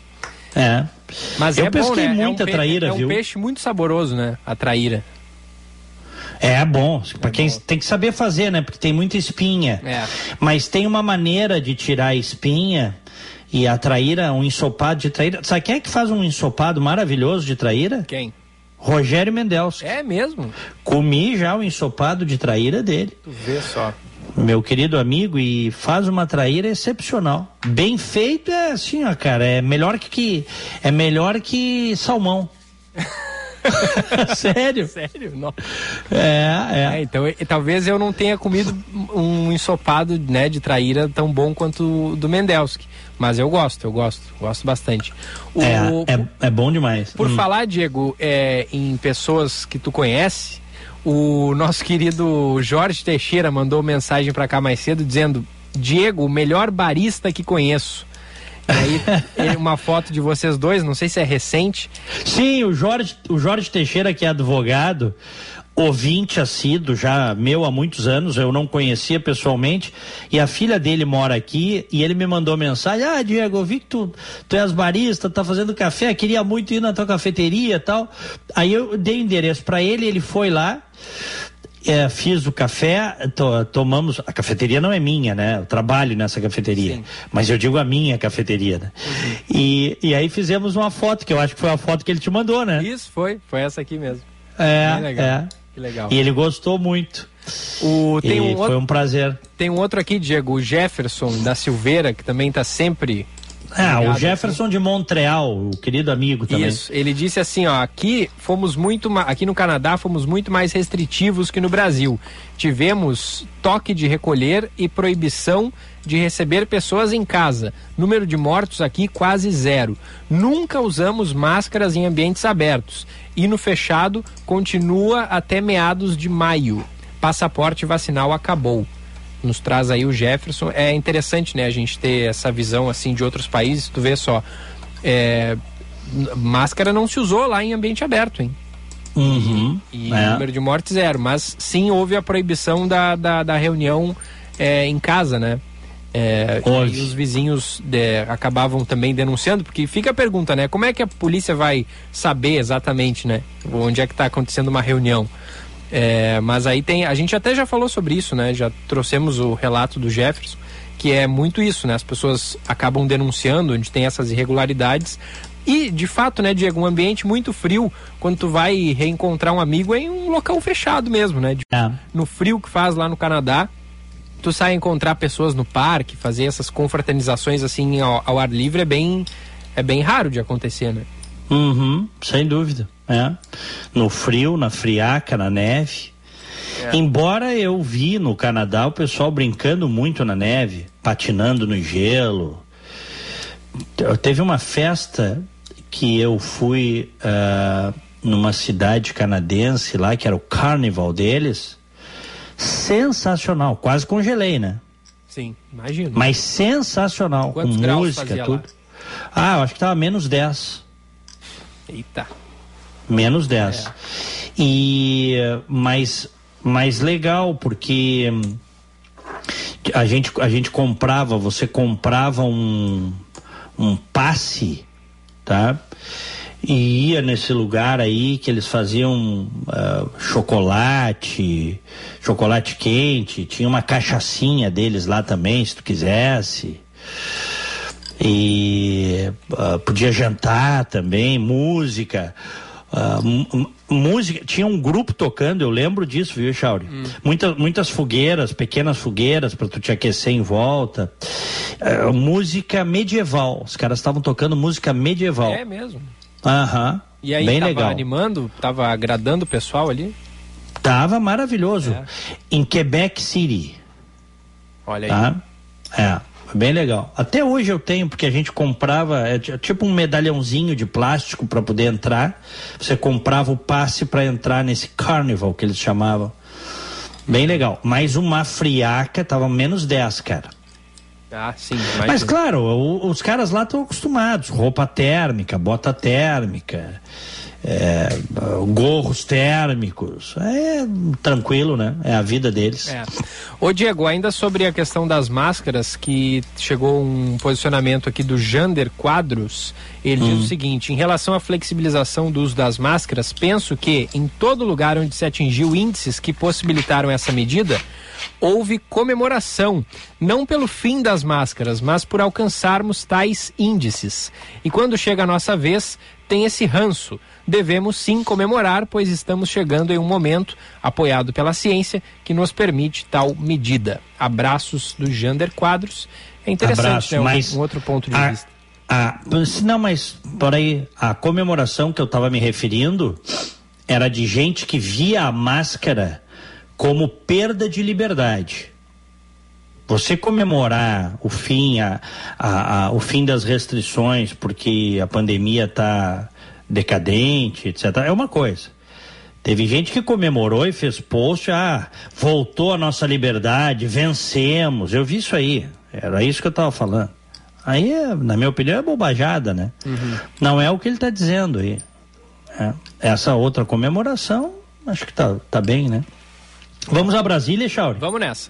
[SPEAKER 1] É.
[SPEAKER 2] Mas
[SPEAKER 1] eu
[SPEAKER 2] é
[SPEAKER 1] pesquei
[SPEAKER 2] bom, né?
[SPEAKER 1] muita
[SPEAKER 2] é um
[SPEAKER 1] traíra,
[SPEAKER 2] é um
[SPEAKER 1] viu?
[SPEAKER 2] peixe muito saboroso, né? A traíra.
[SPEAKER 1] É bom, para quem bom. tem que saber fazer, né? Porque tem muita espinha.
[SPEAKER 2] É.
[SPEAKER 1] Mas tem uma maneira de tirar a espinha e a traíra, um ensopado de traíra. Sabe quem é que faz um ensopado maravilhoso de traíra?
[SPEAKER 2] Quem?
[SPEAKER 1] Rogério Mendels.
[SPEAKER 2] É mesmo?
[SPEAKER 1] Comi já o ensopado de traíra dele.
[SPEAKER 2] Tu vê só.
[SPEAKER 1] Meu querido amigo, e faz uma traíra excepcional. Bem feito é assim, ó, cara. É melhor que, é melhor que salmão. Sério?
[SPEAKER 2] Sério? Não.
[SPEAKER 1] É, é.
[SPEAKER 2] é então, e, talvez eu não tenha comido um ensopado né, de traíra tão bom quanto o do Mendelski. Mas eu gosto, eu gosto, gosto bastante.
[SPEAKER 1] O, é, é, é, bom demais.
[SPEAKER 2] Por hum. falar, Diego, é, em pessoas que tu conhece, o nosso querido Jorge Teixeira mandou mensagem para cá mais cedo dizendo: Diego, o melhor barista que conheço. E aí, uma foto de vocês dois, não sei se é recente.
[SPEAKER 1] Sim, o Jorge, o Jorge Teixeira, que é advogado, ouvinte assíduo, já meu há muitos anos, eu não conhecia pessoalmente, e a filha dele mora aqui, e ele me mandou mensagem, ah, Diego, eu vi que tu, tu és barista, tá fazendo café, queria muito ir na tua cafeteria e tal. Aí eu dei o endereço para ele, ele foi lá, é, fiz o café, to, tomamos. A cafeteria não é minha, né? Eu trabalho nessa cafeteria. Sim. Mas eu digo a minha cafeteria, né? Uhum. E, e aí fizemos uma foto, que eu acho que foi a foto que ele te mandou, né?
[SPEAKER 2] Isso, foi. Foi essa aqui mesmo.
[SPEAKER 1] É. legal. É.
[SPEAKER 2] Que legal.
[SPEAKER 1] E ele gostou muito.
[SPEAKER 2] O, tem um
[SPEAKER 1] foi
[SPEAKER 2] outro,
[SPEAKER 1] um prazer.
[SPEAKER 2] Tem um outro aqui, Diego, o Jefferson da Silveira, que também está sempre
[SPEAKER 1] ah, o Jefferson assim. de Montreal, o querido amigo também.
[SPEAKER 2] Isso, ele disse assim, ó, aqui fomos muito, aqui no Canadá fomos muito mais restritivos que no Brasil. Tivemos toque de recolher e proibição de receber pessoas em casa. Número de mortos aqui quase zero. Nunca usamos máscaras em ambientes abertos. E no fechado continua até meados de maio. Passaporte vacinal acabou nos traz aí o Jefferson. É interessante, né, a gente ter essa visão assim de outros países. Tu vê só, é, máscara não se usou lá em ambiente aberto, hein?
[SPEAKER 1] Uhum,
[SPEAKER 2] e, e é. número de mortes zero, mas sim houve a proibição da, da, da reunião é, em casa, né? É, e os vizinhos de, acabavam também denunciando, porque fica a pergunta, né? Como é que a polícia vai saber exatamente, né? Onde é que está acontecendo uma reunião? É, mas aí tem. A gente até já falou sobre isso, né? Já trouxemos o relato do Jefferson, que é muito isso, né? As pessoas acabam denunciando onde tem essas irregularidades. E, de fato, né, Diego, um ambiente muito frio, quando tu vai reencontrar um amigo é em um local fechado mesmo, né?
[SPEAKER 1] É.
[SPEAKER 2] No frio que faz lá no Canadá, tu sai encontrar pessoas no parque, fazer essas confraternizações assim ao, ao ar livre é bem, é bem raro de acontecer, né?
[SPEAKER 1] Uhum, sem dúvida. É. No frio, na friaca, na neve. É. Embora eu vi no Canadá o pessoal brincando muito na neve, patinando no gelo. Teve uma festa que eu fui uh, numa cidade canadense lá, que era o carnival deles. Sensacional, quase congelei, né?
[SPEAKER 2] Sim, imagino.
[SPEAKER 1] Mas sensacional, Quantos com música, tudo. Lá? Ah, eu acho que tava menos 10.
[SPEAKER 2] Eita.
[SPEAKER 1] Menos 10. É. E mais mais legal porque hum, a gente a gente comprava, você comprava um um passe, tá? E ia nesse lugar aí que eles faziam uh, chocolate, chocolate quente, tinha uma cachaçinha deles lá também, se tu quisesse e uh, podia jantar também, música. Uh, música, tinha um grupo tocando, eu lembro disso, viu, Chauri? Hum. Muitas, muitas fogueiras, pequenas fogueiras para tu te aquecer em volta. Uh, música medieval, os caras estavam tocando música medieval.
[SPEAKER 2] É mesmo.
[SPEAKER 1] Aham.
[SPEAKER 2] E aí
[SPEAKER 1] bem
[SPEAKER 2] tava
[SPEAKER 1] legal.
[SPEAKER 2] animando, tava agradando o pessoal ali?
[SPEAKER 1] Tava maravilhoso. É. Em Quebec City.
[SPEAKER 2] Olha aí.
[SPEAKER 1] Tá? É. bem legal. Até hoje eu tenho, porque a gente comprava, é tipo um medalhãozinho de plástico para poder entrar. Você comprava o passe para entrar nesse carnival que eles chamavam. Bem legal. Mas uma friaca tava menos 10, cara.
[SPEAKER 2] Ah, sim.
[SPEAKER 1] Mas claro, o, os caras lá estão acostumados. Roupa térmica, bota térmica é, gorros térmicos. É tranquilo, né? É a vida deles. É.
[SPEAKER 2] Ô Diego, ainda sobre a questão das máscaras, que chegou um posicionamento aqui do Jander Quadros, ele hum. diz o seguinte, em relação à flexibilização do uso das máscaras, penso que em todo lugar onde se atingiu índices que possibilitaram essa medida, houve comemoração, não pelo fim das máscaras, mas por alcançarmos tais índices. E quando chega a nossa vez, tem esse ranço. Devemos sim comemorar, pois estamos chegando em um momento, apoiado pela ciência, que nos permite tal medida. Abraços do Jander Quadros. É interessante, Abraço, né? Um, um, outro ponto de a, vista.
[SPEAKER 1] A, não, mas por aí, a comemoração que eu estava me referindo era de gente que via a máscara como perda de liberdade. Você comemorar o fim, a, a, a, o fim das restrições, porque a pandemia está decadente, etc., é uma coisa. Teve gente que comemorou e fez post, ah, voltou a nossa liberdade, vencemos. Eu vi isso aí. Era isso que eu estava falando. Aí, na minha opinião, é bobajada, né? Uhum. Não é o que ele está dizendo aí. É. Essa outra comemoração, acho que tá, tá bem, né? Vamos a Brasília, Chauri?
[SPEAKER 2] Vamos nessa.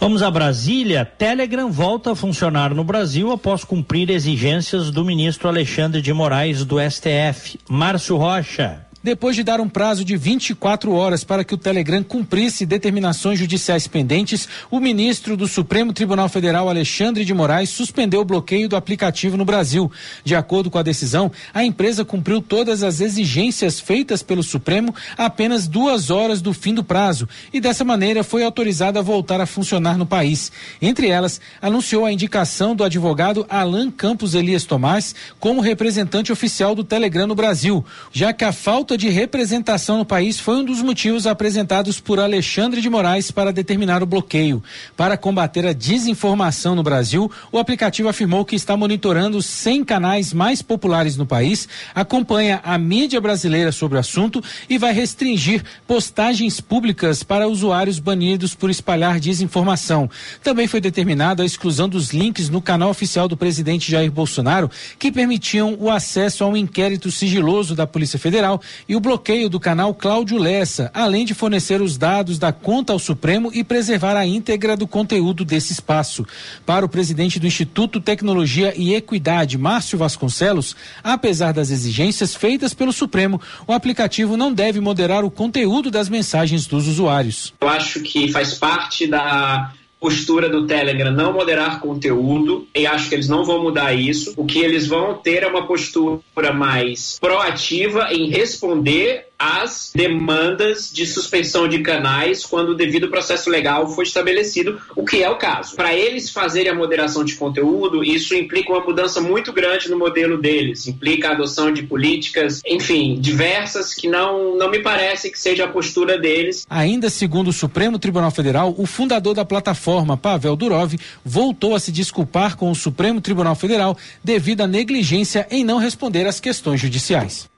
[SPEAKER 1] Vamos a Brasília. Telegram volta a funcionar no Brasil após cumprir exigências do ministro Alexandre de Moraes do STF. Márcio Rocha.
[SPEAKER 16] Depois de dar um prazo de 24 horas para que o Telegram cumprisse determinações judiciais pendentes, o ministro do Supremo Tribunal Federal, Alexandre de Moraes, suspendeu o bloqueio do aplicativo no Brasil. De acordo com a decisão, a empresa cumpriu todas as exigências feitas pelo Supremo apenas duas horas do fim do prazo e, dessa maneira, foi autorizada a voltar a funcionar no país. Entre elas, anunciou a indicação do advogado Alan Campos Elias Tomás como representante oficial do Telegram no Brasil, já que a falta falta de representação no país foi um dos motivos apresentados por Alexandre de Moraes para determinar o bloqueio. Para combater a desinformação no Brasil, o aplicativo afirmou que está monitorando os 100 canais mais populares no país, acompanha a mídia brasileira sobre o assunto e vai restringir postagens públicas para usuários banidos por espalhar desinformação. Também foi determinada a exclusão dos links no canal oficial do presidente Jair Bolsonaro, que permitiam o acesso a um inquérito sigiloso da Polícia Federal e o bloqueio do canal Cláudio Lessa, além de fornecer os dados da conta ao Supremo e preservar a íntegra do conteúdo desse espaço. Para o presidente do Instituto Tecnologia e Equidade, Márcio Vasconcelos, apesar das exigências feitas pelo Supremo, o aplicativo não deve moderar o conteúdo das mensagens dos usuários.
[SPEAKER 17] Eu acho que faz parte da postura do Telegram não moderar conteúdo e acho que eles não vão mudar isso. O que eles vão ter é uma postura mais proativa em responder as demandas de suspensão de canais quando o devido processo legal foi estabelecido, o que é o caso. Para eles fazerem a moderação de conteúdo, isso implica uma mudança muito grande no modelo deles, implica a adoção de políticas, enfim, diversas que não, não me parece que seja a postura deles.
[SPEAKER 16] Ainda segundo o Supremo Tribunal Federal, o fundador da plataforma, Pavel Durov, voltou a se desculpar com o Supremo Tribunal Federal devido à negligência em não responder às questões judiciais.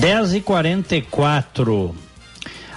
[SPEAKER 1] 10 e 44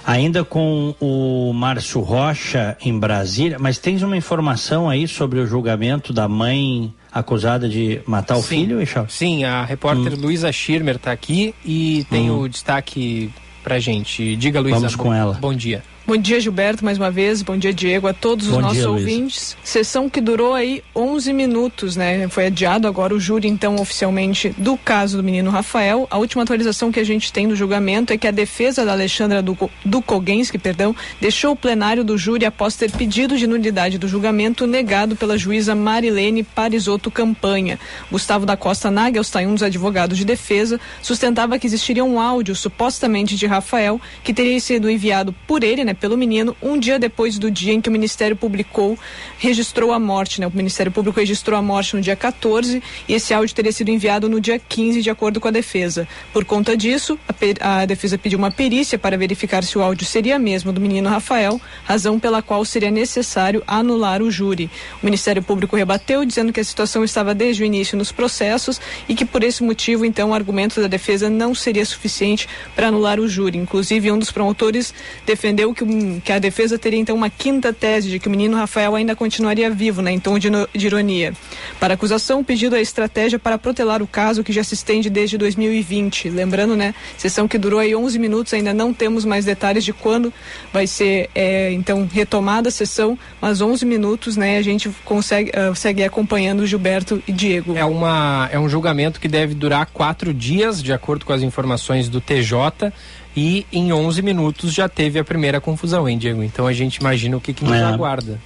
[SPEAKER 1] ainda com o Márcio Rocha em Brasília, mas tens uma informação aí sobre o julgamento da mãe acusada de matar o sim, filho, Ixal?
[SPEAKER 2] Sim, a repórter hum. Luísa Schirmer está aqui e tem hum. o destaque pra gente. Diga, Luísa.
[SPEAKER 1] Vamos com ela.
[SPEAKER 2] Bom dia.
[SPEAKER 18] Bom dia, Gilberto, mais uma vez. Bom dia, Diego, a todos Bom os nossos dia, ouvintes. Sessão que durou aí 11 minutos, né? Foi adiado agora o júri, então, oficialmente, do caso do menino Rafael. A última atualização que a gente tem do julgamento é que a defesa da Alexandra Dukogensky, perdão, deixou o plenário do júri após ter pedido de nulidade do julgamento negado pela juíza Marilene Parisotto Campanha. Gustavo da Costa Nagelstein, um dos advogados de defesa, sustentava que existiria um áudio supostamente de Rafael que teria sido enviado por ele, né? Né, pelo menino um dia depois do dia em que o Ministério publicou, registrou a morte, né? O Ministério Público registrou a morte no dia 14 e esse áudio teria sido enviado no dia 15, de acordo com a defesa. Por conta disso, a, a defesa pediu uma perícia para verificar se o áudio seria mesmo do menino Rafael, razão pela qual seria necessário anular o júri. O Ministério Público rebateu, dizendo que a situação estava desde o início nos processos e que por esse motivo, então, o argumento da defesa não seria suficiente para anular o júri. Inclusive, um dos promotores defendeu que, que a defesa teria então uma quinta tese de que o menino Rafael ainda continuaria vivo, né, em tom de, de ironia. Para a acusação, o pedido é estratégia para protelar o caso que já se estende desde 2020. Lembrando, né, sessão que durou aí 11 minutos, ainda não temos mais detalhes de quando vai ser é, então retomada a sessão, mas 11 minutos, né, a gente consegue uh, segue acompanhando Gilberto e Diego.
[SPEAKER 2] É uma é um julgamento que deve durar quatro dias, de acordo com as informações do TJ. E em 11 minutos já teve a primeira confusão, hein, Diego? Então a gente imagina o que, que nos é. aguarda.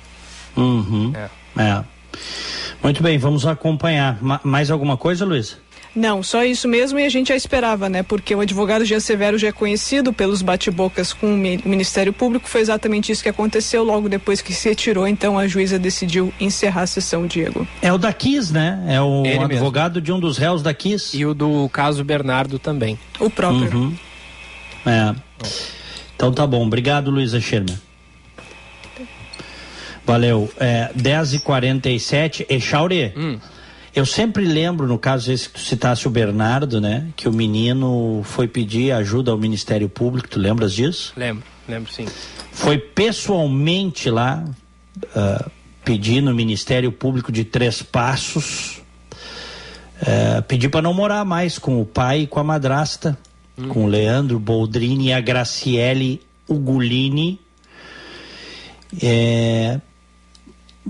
[SPEAKER 1] Uhum. É. é. Muito bem, vamos acompanhar. Ma mais alguma coisa, Luiz?
[SPEAKER 18] Não, só isso mesmo e a gente já esperava, né? Porque o advogado Jean Severo já é conhecido pelos bate-bocas com o Ministério Público. Foi exatamente isso que aconteceu logo depois que se retirou. Então a juíza decidiu encerrar a sessão, Diego.
[SPEAKER 1] É o da Kiss, né? É o Ele advogado mesmo. de um dos réus da Kiss.
[SPEAKER 2] E o do caso Bernardo também.
[SPEAKER 18] O próprio.
[SPEAKER 1] Uhum. É. Então tá bom. Obrigado, Luísa Sherman. Valeu. É, 10h47. Echauri, hum. eu sempre lembro, no caso esse que tu citasse o Bernardo, né? Que o menino foi pedir ajuda ao Ministério Público. Tu lembras disso?
[SPEAKER 2] Lembro, lembro sim.
[SPEAKER 1] Foi pessoalmente lá uh, pedir no Ministério Público de Três Passos. Uh, pedir para não morar mais com o pai e com a madrasta, hum. com o Leandro Boldrini e a Graciele Ugolini. É,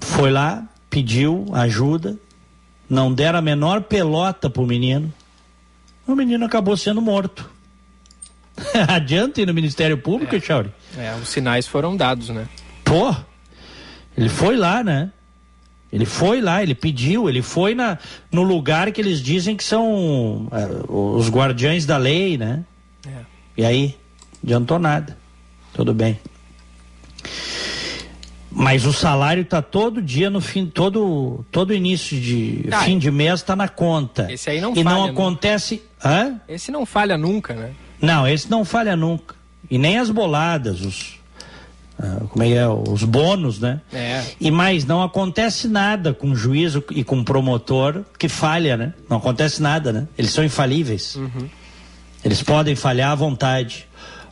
[SPEAKER 1] foi lá, pediu ajuda, não deram a menor pelota pro menino. O menino acabou sendo morto. Adianta ir no Ministério Público, é. Chauri?
[SPEAKER 2] É, os sinais foram dados, né?
[SPEAKER 1] Pô, ele foi lá, né? Ele foi lá, ele pediu, ele foi na, no lugar que eles dizem que são é, os guardiães da lei, né? É. E aí, adiantou nada. Tudo bem. Mas o salário está todo dia no fim, todo todo início de ah, fim de mês está na conta.
[SPEAKER 2] Esse aí não
[SPEAKER 1] e
[SPEAKER 2] falha.
[SPEAKER 1] E não acontece, hã?
[SPEAKER 2] Esse não falha nunca, né?
[SPEAKER 1] Não, esse não falha nunca. E nem as boladas, os como é, que é os bônus, né?
[SPEAKER 2] É.
[SPEAKER 1] E mais não acontece nada com o juízo e com o promotor que falha, né? Não acontece nada, né? Eles são infalíveis. Uhum. Eles podem falhar à vontade.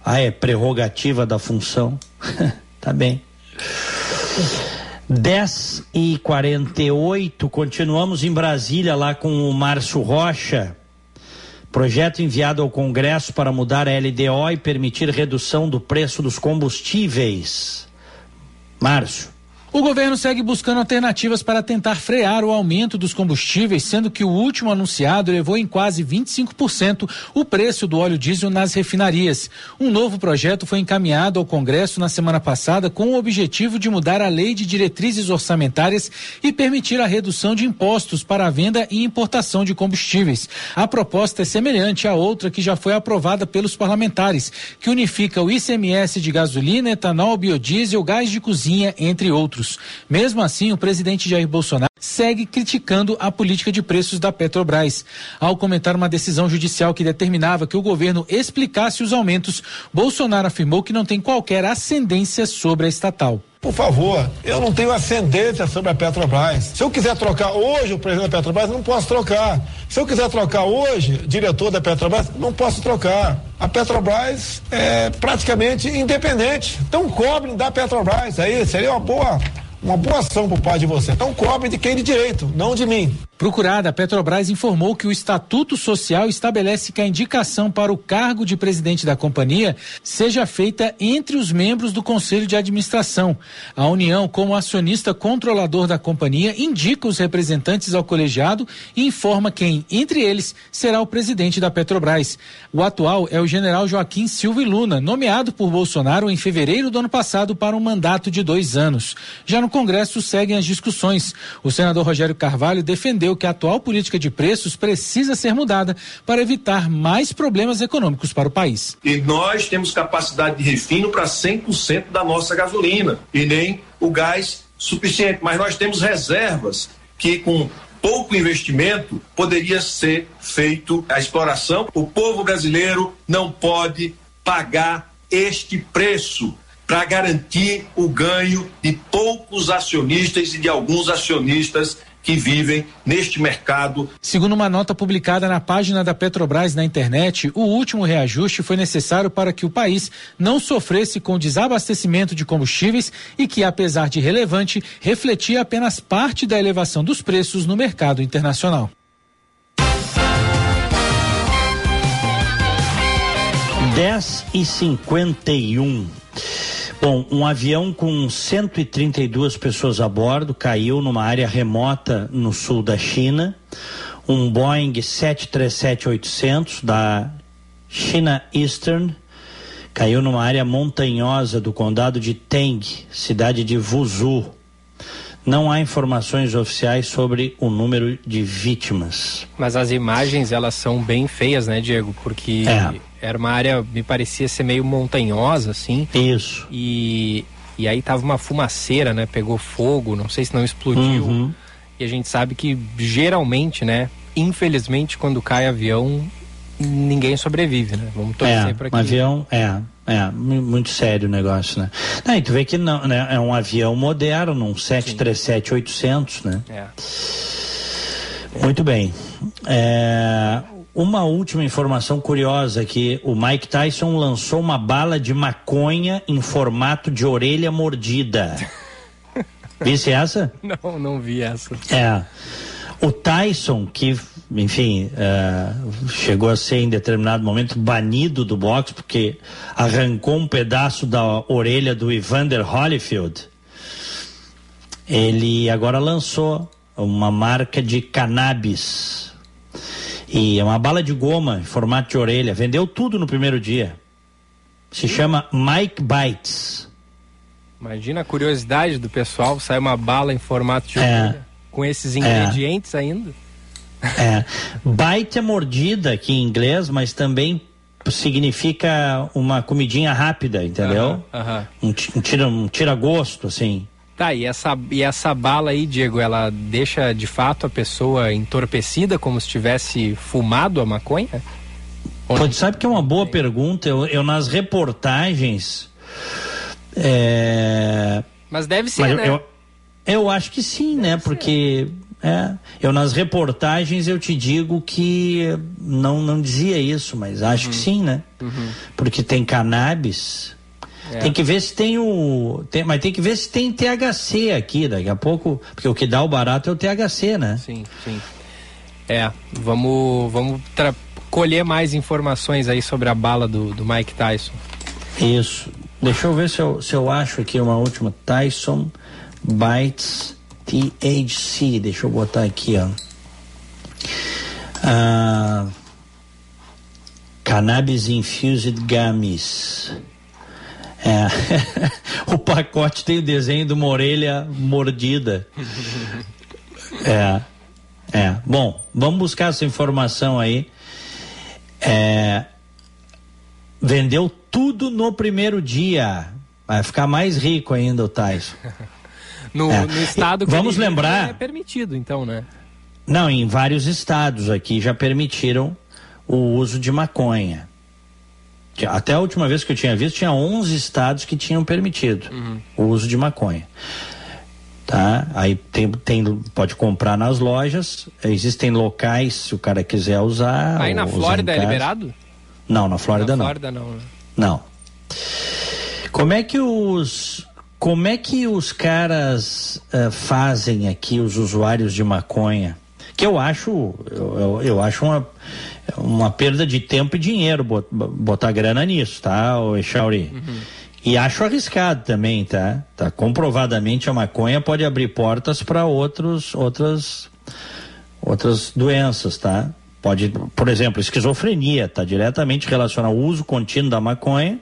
[SPEAKER 1] Ah, é prerrogativa da função. tá bem. 10 e 48 continuamos em Brasília lá com o Márcio Rocha. Projeto enviado ao Congresso para mudar a LDO e permitir redução do preço dos combustíveis. Márcio.
[SPEAKER 16] O governo segue buscando alternativas para tentar frear o aumento dos combustíveis, sendo que o último anunciado levou em quase 25% o preço do óleo diesel nas refinarias. Um novo projeto foi encaminhado ao Congresso na semana passada com o objetivo de mudar a lei de diretrizes orçamentárias e permitir a redução de impostos para a venda e importação de combustíveis. A proposta é semelhante à outra que já foi aprovada pelos parlamentares, que unifica o ICMS de gasolina, etanol, biodiesel, gás de cozinha, entre outros. Mesmo assim, o presidente Jair Bolsonaro segue criticando a política de preços da Petrobras. Ao comentar uma decisão judicial que determinava que o governo explicasse os aumentos, Bolsonaro afirmou que não tem qualquer ascendência sobre a estatal.
[SPEAKER 19] Por favor, eu não tenho ascendência sobre a Petrobras. Se eu quiser trocar hoje o presidente da Petrobras, não posso trocar. Se eu quiser trocar hoje diretor da Petrobras, não posso trocar. A Petrobras é praticamente independente. Então cobrem da Petrobras. Aí seria uma boa uma boa ação por parte de você. Então cobre de quem de direito, não de mim.
[SPEAKER 16] Procurada, a Petrobras informou que o Estatuto Social estabelece que a indicação para o cargo de presidente da companhia seja feita entre os membros do Conselho de Administração. A União, como acionista controlador da companhia, indica os representantes ao colegiado e informa quem, entre eles, será o presidente da Petrobras. O atual é o general Joaquim Silva Luna, nomeado por Bolsonaro em fevereiro do ano passado para um mandato de dois anos. Já no Congresso seguem as discussões. O senador Rogério Carvalho defendeu entendeu que a atual política de preços precisa ser mudada para evitar mais problemas econômicos para o país.
[SPEAKER 20] E nós temos capacidade de refino para 100% da nossa gasolina e nem o gás suficiente, mas nós temos reservas que com pouco investimento poderia ser feito a exploração. O povo brasileiro não pode pagar este preço para garantir o ganho de poucos acionistas e de alguns acionistas que vivem neste mercado.
[SPEAKER 16] Segundo uma nota publicada na página da Petrobras na internet, o último reajuste foi necessário para que o país não sofresse com desabastecimento de combustíveis e que, apesar de relevante, refletia apenas parte da elevação dos preços no mercado internacional.
[SPEAKER 1] Dez e cinquenta e um. Bom, um avião com 132 pessoas a bordo caiu numa área remota no sul da China. Um Boeing 737-800 da China Eastern caiu numa área montanhosa do condado de Teng, cidade de Wuzhou. Não há informações oficiais sobre o número de vítimas.
[SPEAKER 2] Mas as imagens elas são bem feias, né, Diego? Porque é. Era uma área, me parecia ser meio montanhosa, assim.
[SPEAKER 1] Isso.
[SPEAKER 2] E, e aí tava uma fumaceira, né? Pegou fogo, não sei se não explodiu. Uhum. E a gente sabe que geralmente, né? Infelizmente, quando cai avião, ninguém sobrevive, né? Vamos torcer
[SPEAKER 1] é,
[SPEAKER 2] para que.
[SPEAKER 1] Um avião, é. É, muito sério o negócio, né? Não, e tu vê que não, né? É um avião moderno, um 737-800, né? É. Muito bem. É, uma última informação curiosa aqui: o Mike Tyson lançou uma bala de maconha em formato de orelha mordida. Visse essa?
[SPEAKER 2] Não, não vi essa.
[SPEAKER 1] É. O Tyson, que, enfim, uh, chegou a ser em determinado momento banido do boxe porque arrancou um pedaço da orelha do Evander Holyfield. Ele agora lançou uma marca de cannabis e é uma bala de goma em formato de orelha. Vendeu tudo no primeiro dia. Se chama Mike Bites.
[SPEAKER 2] Imagina a curiosidade do pessoal, sai uma bala em formato de é, orelha, com esses ingredientes é, ainda.
[SPEAKER 1] É. Bite é mordida aqui em inglês, mas também significa uma comidinha rápida, entendeu? Um, tira, um tira gosto, assim.
[SPEAKER 2] Tá, e essa, e essa bala aí, Diego, ela deixa de fato a pessoa entorpecida como se tivesse fumado a maconha?
[SPEAKER 1] Pode, sabe que é uma boa pergunta. Eu, eu nas reportagens. É...
[SPEAKER 2] Mas deve ser, Mas
[SPEAKER 1] né? Eu, eu, acho que sim, deve né? Ser. Porque. É, eu nas reportagens eu te digo que não, não dizia isso, mas acho uhum. que sim, né? Uhum. Porque tem cannabis, é. Tem que ver se tem o. Tem, mas tem que ver se tem THC aqui daqui a pouco, porque o que dá o barato é o THC, né?
[SPEAKER 2] Sim, sim. É, vamos, vamos colher mais informações aí sobre a bala do, do Mike Tyson.
[SPEAKER 1] Isso. Deixa eu ver se eu, se eu acho aqui uma última. Tyson Bites THC. Deixa eu botar aqui, ó. Ah, cannabis Infused Gummies. É. o pacote tem o desenho de uma orelha mordida. É. É. Bom, vamos buscar essa informação aí. É, vendeu tudo no primeiro dia. Vai ficar mais rico ainda o Tyson.
[SPEAKER 2] no, é. no, estado que
[SPEAKER 1] Vamos lembrar.
[SPEAKER 2] É permitido, então, né?
[SPEAKER 1] Não, em vários estados aqui já permitiram o uso de maconha. Até a última vez que eu tinha visto, tinha 11 estados que tinham permitido uhum. o uso de maconha. Tá? Aí tem, tem, pode comprar nas lojas, existem locais se o cara quiser usar.
[SPEAKER 2] Aí na Flórida é liberado?
[SPEAKER 1] Não, na Flórida
[SPEAKER 2] na
[SPEAKER 1] não.
[SPEAKER 2] Flórida não. Né?
[SPEAKER 1] Não. Como é que os como é que os caras uh, fazem aqui os usuários de maconha? Que eu acho eu, eu, eu acho uma uma perda de tempo e dinheiro botar grana nisso, tá, o Echauri? Uhum. E acho arriscado também, tá? tá? Comprovadamente a maconha pode abrir portas para outros outras outras doenças, tá? Pode, por exemplo, esquizofrenia, está diretamente relacionada ao uso contínuo da maconha.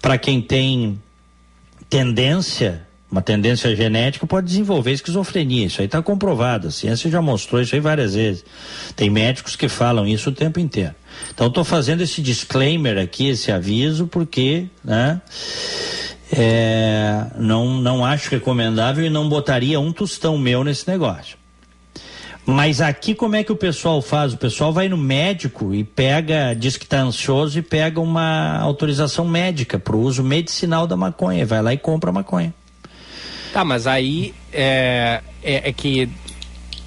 [SPEAKER 1] Para quem tem tendência uma tendência genética pode desenvolver esquizofrenia. Isso aí está comprovado. A ciência já mostrou isso aí várias vezes. Tem médicos que falam isso o tempo inteiro. Então estou fazendo esse disclaimer aqui, esse aviso, porque né, é, não, não acho recomendável e não botaria um tostão meu nesse negócio. Mas aqui como é que o pessoal faz? O pessoal vai no médico e pega, diz que está ansioso e pega uma autorização médica para o uso medicinal da maconha. Vai lá e compra a maconha.
[SPEAKER 2] Tá, mas aí é, é, é que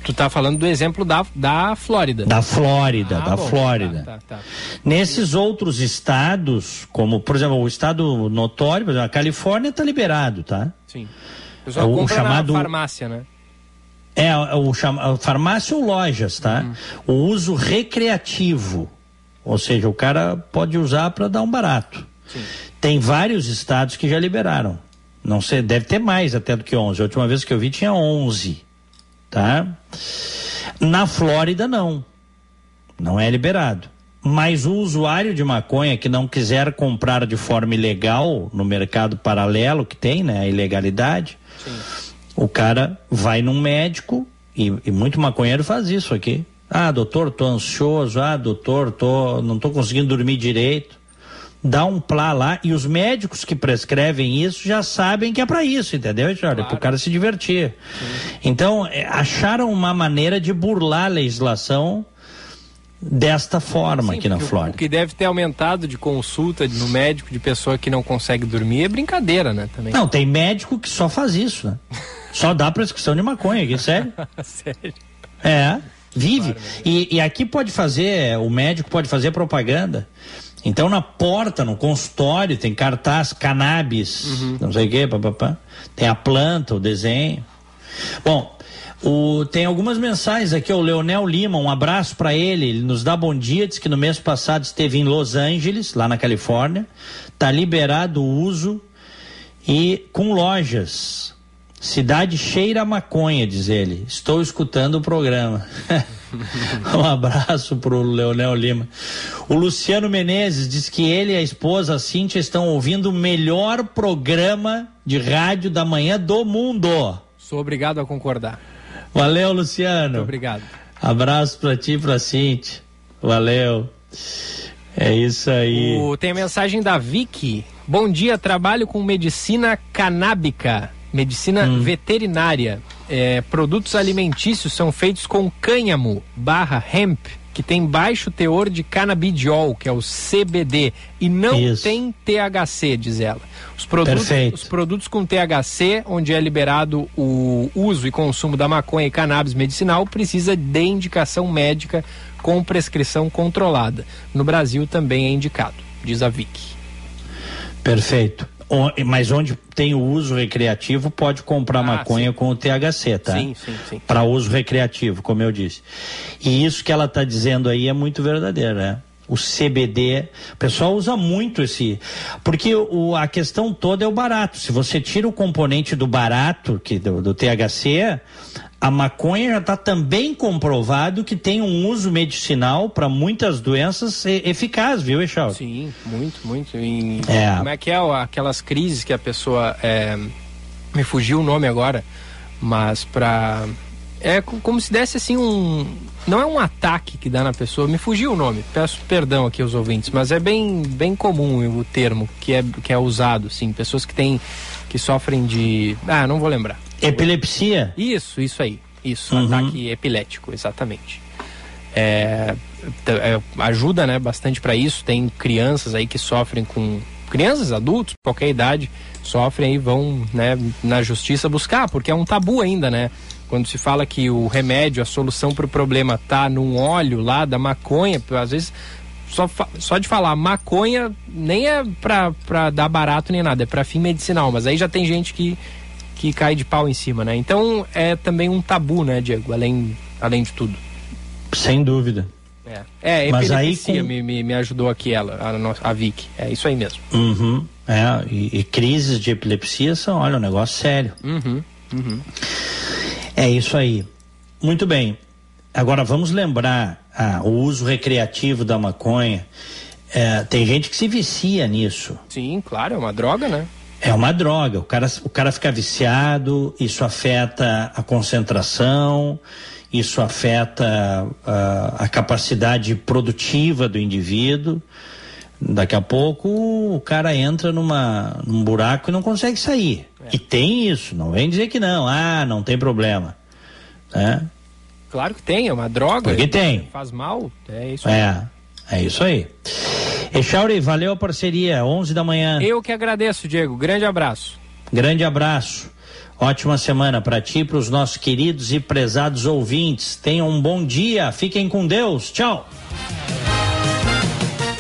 [SPEAKER 2] tu tá falando do exemplo da, da Flórida.
[SPEAKER 1] Da Flórida, ah, da bom, Flórida. Tá, tá, tá. Nesses outros estados, como, por exemplo, o estado notório, por exemplo, a Califórnia está liberado, tá?
[SPEAKER 2] Sim. O, o chamado farmácia, né?
[SPEAKER 1] É, o chama, farmácia ou lojas, tá? Uhum. O uso recreativo. Ou seja, o cara pode usar para dar um barato. Sim. Tem vários estados que já liberaram. Não sei, deve ter mais até do que 11. A última vez que eu vi tinha 11, tá? Na Flórida não. Não é liberado. Mas o usuário de maconha que não quiser comprar de forma ilegal no mercado paralelo que tem, né, a ilegalidade, Sim. O cara vai num médico e, e muito maconheiro faz isso aqui. Ah, doutor, tô ansioso. Ah, doutor, tô, não tô conseguindo dormir direito dá um plá lá e os médicos que prescrevem isso já sabem que é para isso, entendeu, Jorge? Claro. Para o cara se divertir. Sim. Então, é, acharam uma maneira de burlar a legislação desta forma Sim, aqui na Flórida.
[SPEAKER 2] O que deve ter aumentado de consulta no médico de pessoa que não consegue dormir é brincadeira, né? Também.
[SPEAKER 1] Não, tem médico que só faz isso, né? só dá prescrição de maconha aqui, sério? sério? É, vive. Claro, e, e aqui pode fazer, o médico pode fazer propaganda. Então na porta, no consultório, tem cartaz cannabis, uhum. não sei o quê, papapá. Tem a planta, o desenho. Bom, o, tem algumas mensagens aqui, o Leonel Lima, um abraço para ele. Ele nos dá bom dia, diz que no mês passado esteve em Los Angeles, lá na Califórnia. Tá liberado o uso e com lojas. Cidade cheira a maconha, diz ele. Estou escutando o programa. um abraço pro Leonel Lima. O Luciano Menezes diz que ele e a esposa a Cíntia estão ouvindo o melhor programa de rádio da manhã do mundo.
[SPEAKER 2] Sou obrigado a concordar.
[SPEAKER 1] Valeu, Luciano.
[SPEAKER 2] Muito obrigado.
[SPEAKER 1] Abraço para ti e pra Cíntia. Valeu. É isso aí.
[SPEAKER 2] O, tem a mensagem da Vicky. Bom dia, trabalho com medicina canábica, medicina hum. veterinária é, produtos alimentícios são feitos com cânhamo barra hemp, que tem baixo teor de canabidiol, que é o CBD, e não Isso. tem THC, diz ela. Os produtos, os produtos com THC, onde é liberado o uso e consumo da maconha e cannabis medicinal, precisa de indicação médica com prescrição controlada. No Brasil também é indicado, diz a Vicky.
[SPEAKER 1] Perfeito mas onde tem o uso recreativo pode comprar ah, maconha sim. com o THC, tá?
[SPEAKER 2] Sim, sim, sim.
[SPEAKER 1] Para uso recreativo, como eu disse. E isso que ela está dizendo aí é muito verdadeiro, né? O CBD, o pessoal usa muito esse, porque o, a questão toda é o barato. Se você tira o componente do barato, que do, do THC, a maconha já está também comprovado que tem um uso medicinal para muitas doenças eficaz, viu, Echal?
[SPEAKER 2] Sim, muito, muito. É. Como é que é aquelas crises que a pessoa. É, me fugiu o nome agora, mas para. É como se desse assim um. Não é um ataque que dá na pessoa, me fugiu o nome, peço perdão aqui aos ouvintes, mas é bem, bem comum o termo que é, que é usado, sim. Pessoas que têm. que sofrem de. Ah, não vou lembrar
[SPEAKER 1] Epilepsia?
[SPEAKER 2] Isso, isso aí. Isso, uhum. ataque epilético, exatamente. É, é, ajuda né, bastante para isso. Tem crianças aí que sofrem com. Crianças, adultos, qualquer idade, sofrem e vão né, na justiça buscar, porque é um tabu ainda, né? Quando se fala que o remédio, a solução para o problema tá num óleo lá da maconha, às vezes só, só de falar maconha nem é para dar barato nem nada, é para fim medicinal, mas aí já tem gente que que cai de pau em cima, né? Então é também um tabu, né, Diego? Além, além de tudo.
[SPEAKER 1] Sem dúvida.
[SPEAKER 2] É, é Mas aí com... me, me, me, ajudou aqui ela, a, a Vicky. É isso aí mesmo.
[SPEAKER 1] Uhum. É, e, e, crises de epilepsia são, olha, um negócio sério.
[SPEAKER 2] Uhum. Uhum.
[SPEAKER 1] É isso aí. Muito bem. Agora vamos lembrar ah, o uso recreativo da maconha. É, tem gente que se vicia nisso.
[SPEAKER 2] Sim, claro, é uma droga, né?
[SPEAKER 1] É uma droga. O cara, o cara fica viciado, isso afeta a concentração, isso afeta a, a capacidade produtiva do indivíduo. Daqui a pouco o cara entra numa, num buraco e não consegue sair. É. E tem isso, não vem dizer que não, ah, não tem problema. Né?
[SPEAKER 2] Claro que tem, é uma droga.
[SPEAKER 1] Porque tem.
[SPEAKER 2] Faz mal, é isso aí.
[SPEAKER 1] É, é isso aí. Echauri, valeu a parceria, 11 da manhã.
[SPEAKER 2] Eu que agradeço, Diego. Grande abraço.
[SPEAKER 1] Grande abraço. Ótima semana para ti, para os nossos queridos e prezados ouvintes. Tenham um bom dia, fiquem com Deus. Tchau.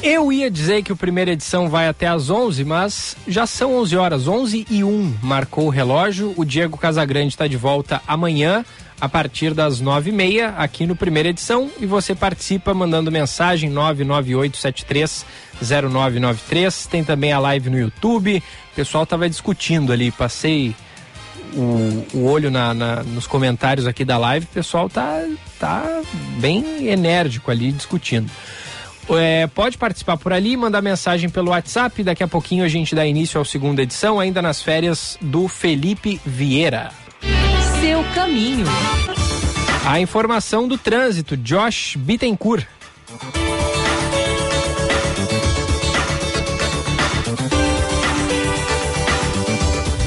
[SPEAKER 2] Eu ia dizer que o primeira edição vai até às 11, mas já são 11 horas, 11 e 1 marcou o relógio. O Diego Casagrande está de volta amanhã a partir das nove e meia aqui no primeira edição. E você participa mandando mensagem 998730993 tem também a live no YouTube. O pessoal estava discutindo ali passei o, o olho na, na, nos comentários aqui da live. O pessoal tá, tá bem enérgico ali discutindo é, pode participar por ali, mandar mensagem pelo WhatsApp. Daqui a pouquinho a gente dá início à segunda edição, ainda nas férias do Felipe Vieira
[SPEAKER 9] seu caminho.
[SPEAKER 2] A informação do trânsito, Josh Bittencourt.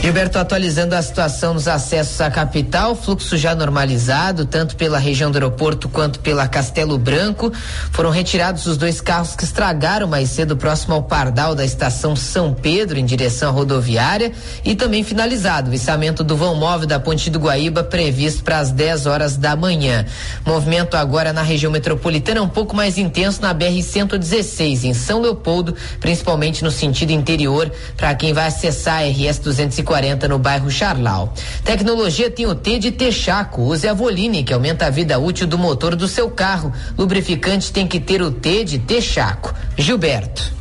[SPEAKER 21] Gilberto, atualizando a situação nos acessos à capital, fluxo já normalizado, tanto pela região do aeroporto quanto pela Castelo Branco. Foram retirados os dois carros que estragaram mais cedo próximo ao pardal da estação São Pedro, em direção à rodoviária, e também finalizado o içamento do vão móvel da Ponte do Guaíba, previsto para as 10 horas da manhã. Movimento agora na região metropolitana um pouco mais intenso na BR-116, em São Leopoldo, principalmente no sentido interior, para quem vai acessar a RS 240 40 no bairro Charlau. Tecnologia tem o T de Texaco. Use a Voline, que aumenta a vida útil do motor do seu carro. Lubrificante tem que ter o T de Texaco. Gilberto.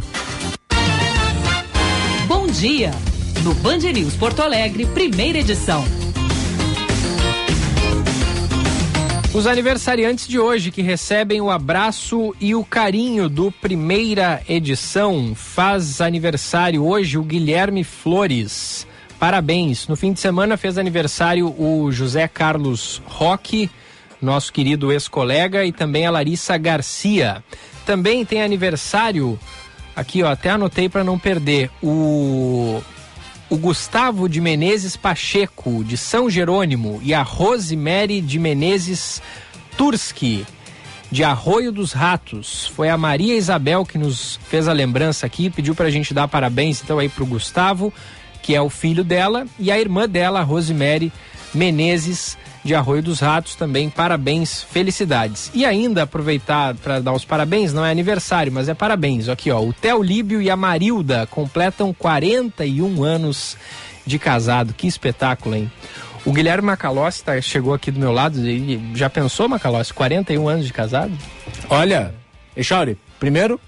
[SPEAKER 9] Bom dia. No Band News Porto Alegre, primeira edição.
[SPEAKER 2] Os aniversariantes de hoje que recebem o abraço e o carinho do primeira edição faz aniversário hoje o Guilherme Flores. Parabéns. No fim de semana fez aniversário o José Carlos Roque, nosso querido ex-colega, e também a Larissa Garcia. Também tem aniversário, aqui ó, até anotei para não perder, o, o Gustavo de Menezes Pacheco, de São Jerônimo, e a Rosemary de Menezes Turski, de Arroio dos Ratos. Foi a Maria Isabel que nos fez a lembrança aqui, pediu para a gente dar parabéns então aí pro Gustavo que é o filho dela, e a irmã dela, Rosemary Menezes, de Arroio dos Ratos, também parabéns, felicidades. E ainda aproveitar para dar os parabéns, não é aniversário, mas é parabéns. Aqui, ó, o Theo Líbio e a Marilda completam 41 anos de casado. Que espetáculo, hein? O Guilherme Macalossi tá, chegou aqui do meu lado e já pensou, Macalossi, 41 anos de casado?
[SPEAKER 22] Olha, Echauri, primeiro,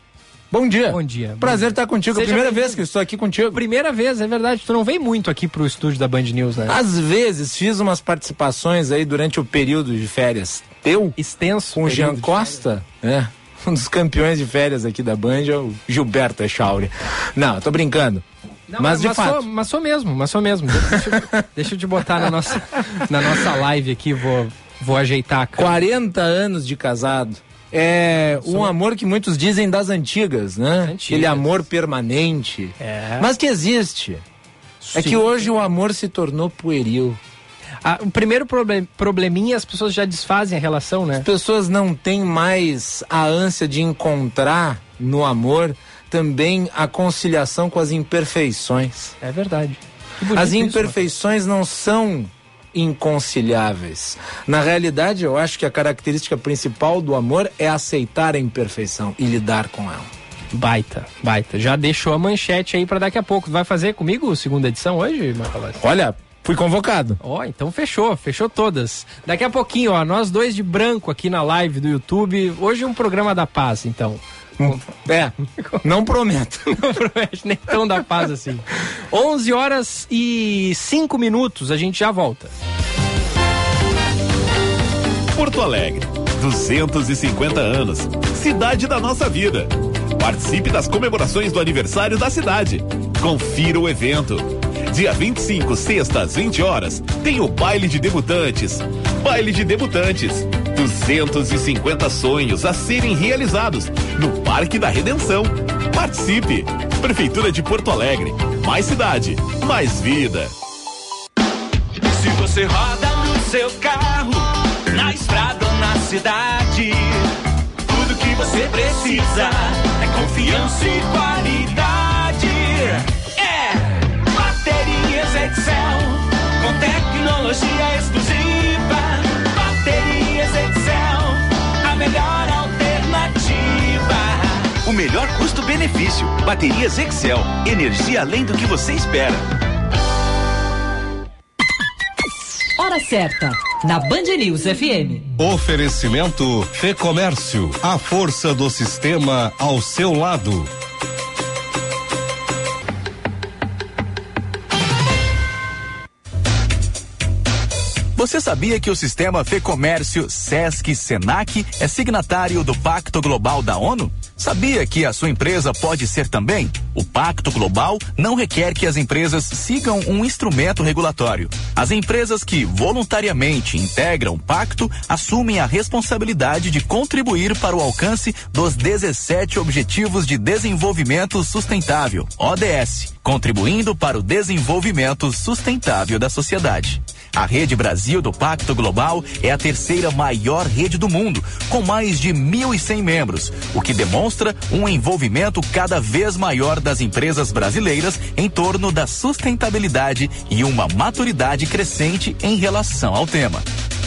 [SPEAKER 22] Bom dia.
[SPEAKER 2] Bom dia.
[SPEAKER 22] Prazer estar contigo. Seja Primeira vez que estou aqui contigo.
[SPEAKER 2] Primeira vez, é verdade. Tu não vem muito aqui pro estúdio da Band News, né?
[SPEAKER 22] Às vezes fiz umas participações aí durante o período de férias. Teu?
[SPEAKER 2] Extenso.
[SPEAKER 22] Com o Jean Costa, né? Um dos campeões de férias aqui da Band é o Gilberto Echauri. Não, tô brincando. Não, mas, mas, de
[SPEAKER 2] mas
[SPEAKER 22] fato.
[SPEAKER 2] Sou, mas sou mesmo, mas sou mesmo. Deixa, deixa eu te botar na nossa, na nossa live aqui, vou, vou ajeitar a
[SPEAKER 22] cara. 40 anos de casado. É um amor que muitos dizem das antigas, né? Antigas. Aquele amor permanente. É. Mas que existe. Sim. É que hoje o amor se tornou pueril.
[SPEAKER 2] Ah, o primeiro problem, probleminha, as pessoas já desfazem a relação, né?
[SPEAKER 22] As pessoas não têm mais a ânsia de encontrar no amor também a conciliação com as imperfeições.
[SPEAKER 2] É verdade.
[SPEAKER 22] As imperfeições isso, não são inconciliáveis. Na realidade, eu acho que a característica principal do amor é aceitar a imperfeição e lidar com ela.
[SPEAKER 2] Baita, baita. Já deixou a manchete aí para daqui a pouco. Vai fazer comigo segunda edição hoje, Marcos?
[SPEAKER 22] Olha, Fui convocado.
[SPEAKER 2] Ó, oh, então fechou, fechou todas. Daqui a pouquinho, ó, nós dois de branco aqui na live do YouTube. Hoje um programa da paz, então.
[SPEAKER 22] É, não prometo.
[SPEAKER 2] não promete nem tão da paz assim. 11 horas e 5 minutos, a gente já volta.
[SPEAKER 12] Porto Alegre, 250 anos. Cidade da nossa vida. Participe das comemorações do aniversário da cidade. Confira o evento Dia 25, sexta, às 20 horas, tem o baile de debutantes. Baile de debutantes. 250 sonhos a serem realizados no Parque da Redenção. Participe! Prefeitura de Porto Alegre. Mais cidade, mais vida.
[SPEAKER 4] Se você roda no seu carro, na estrada ou na cidade, tudo que você precisa é confiança e qualidade. É Baterias Excel, com tecnologia exclusiva. Melhor alternativa.
[SPEAKER 23] O melhor custo-benefício. Baterias Excel. Energia além do que você espera.
[SPEAKER 9] Hora certa, na Band News FM.
[SPEAKER 11] Oferecimento Fê Comércio, a força do sistema ao seu lado.
[SPEAKER 24] Você sabia que o sistema Fê Comércio, Sesc, Senac é signatário do Pacto Global da ONU? Sabia que a sua empresa pode ser também? O Pacto Global não requer que as empresas sigam um instrumento regulatório. As empresas que voluntariamente integram o pacto assumem a responsabilidade de contribuir para o alcance dos 17 Objetivos de Desenvolvimento Sustentável, ODS, contribuindo para o desenvolvimento sustentável da sociedade. A Rede Brasil do Pacto Global é a terceira maior rede do mundo, com mais de 1.100 membros, o que demonstra um envolvimento cada vez maior das empresas brasileiras em torno da sustentabilidade e uma maturidade crescente em relação ao tema.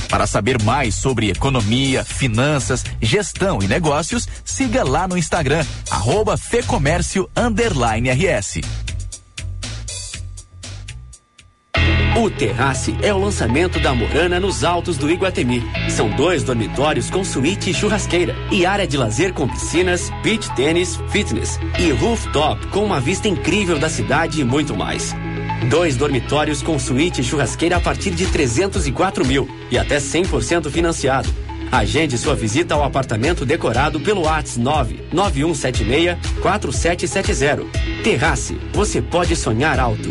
[SPEAKER 24] Para saber mais sobre economia, finanças, gestão e negócios, siga lá no Instagram, arroba Fecomércio RS.
[SPEAKER 25] O Terrace é o lançamento da Morana nos altos do Iguatemi. São dois dormitórios com suíte e churrasqueira e área de lazer com piscinas, beach tênis, fitness e rooftop com uma vista incrível da cidade e muito mais. Dois dormitórios com suíte e churrasqueira a partir de 304 mil e até 100% financiado. Agende sua visita ao apartamento decorado pelo WhatsApp 99176 4770. Terrace, você pode sonhar alto.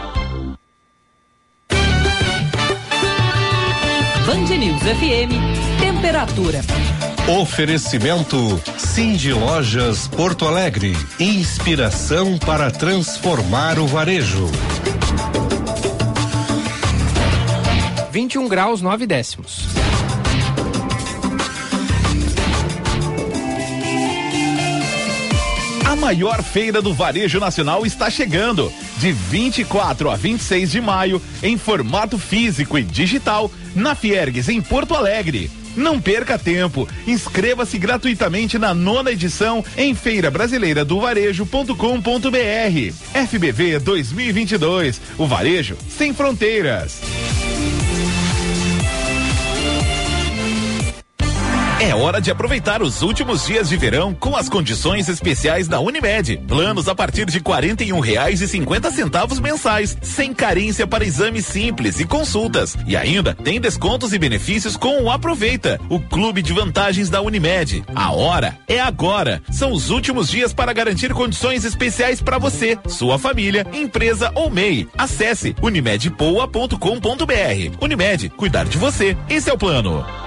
[SPEAKER 9] Band News FM, temperatura.
[SPEAKER 11] Oferecimento Cindy Lojas Porto Alegre. Inspiração para transformar o varejo.
[SPEAKER 2] 21 graus 9 décimos.
[SPEAKER 12] A maior feira do varejo nacional está chegando. De 24 a 26 de maio, em formato físico e digital, na Fiergues, em Porto Alegre. Não perca tempo. Inscreva-se gratuitamente na nona edição em feirabrasileira do varejo.com.br. FBV 2022. O varejo sem fronteiras. É hora de aproveitar os últimos dias de verão com as condições especiais da Unimed. Planos a partir de quarenta e um reais e cinquenta centavos mensais, sem carência para exames simples e consultas. E ainda tem descontos e benefícios com o Aproveita, o clube de vantagens da Unimed. A hora é agora. São os últimos dias para garantir condições especiais para você, sua família, empresa ou MEI. Acesse unimedpoa.com.br. Unimed, cuidar de você. Esse é o plano.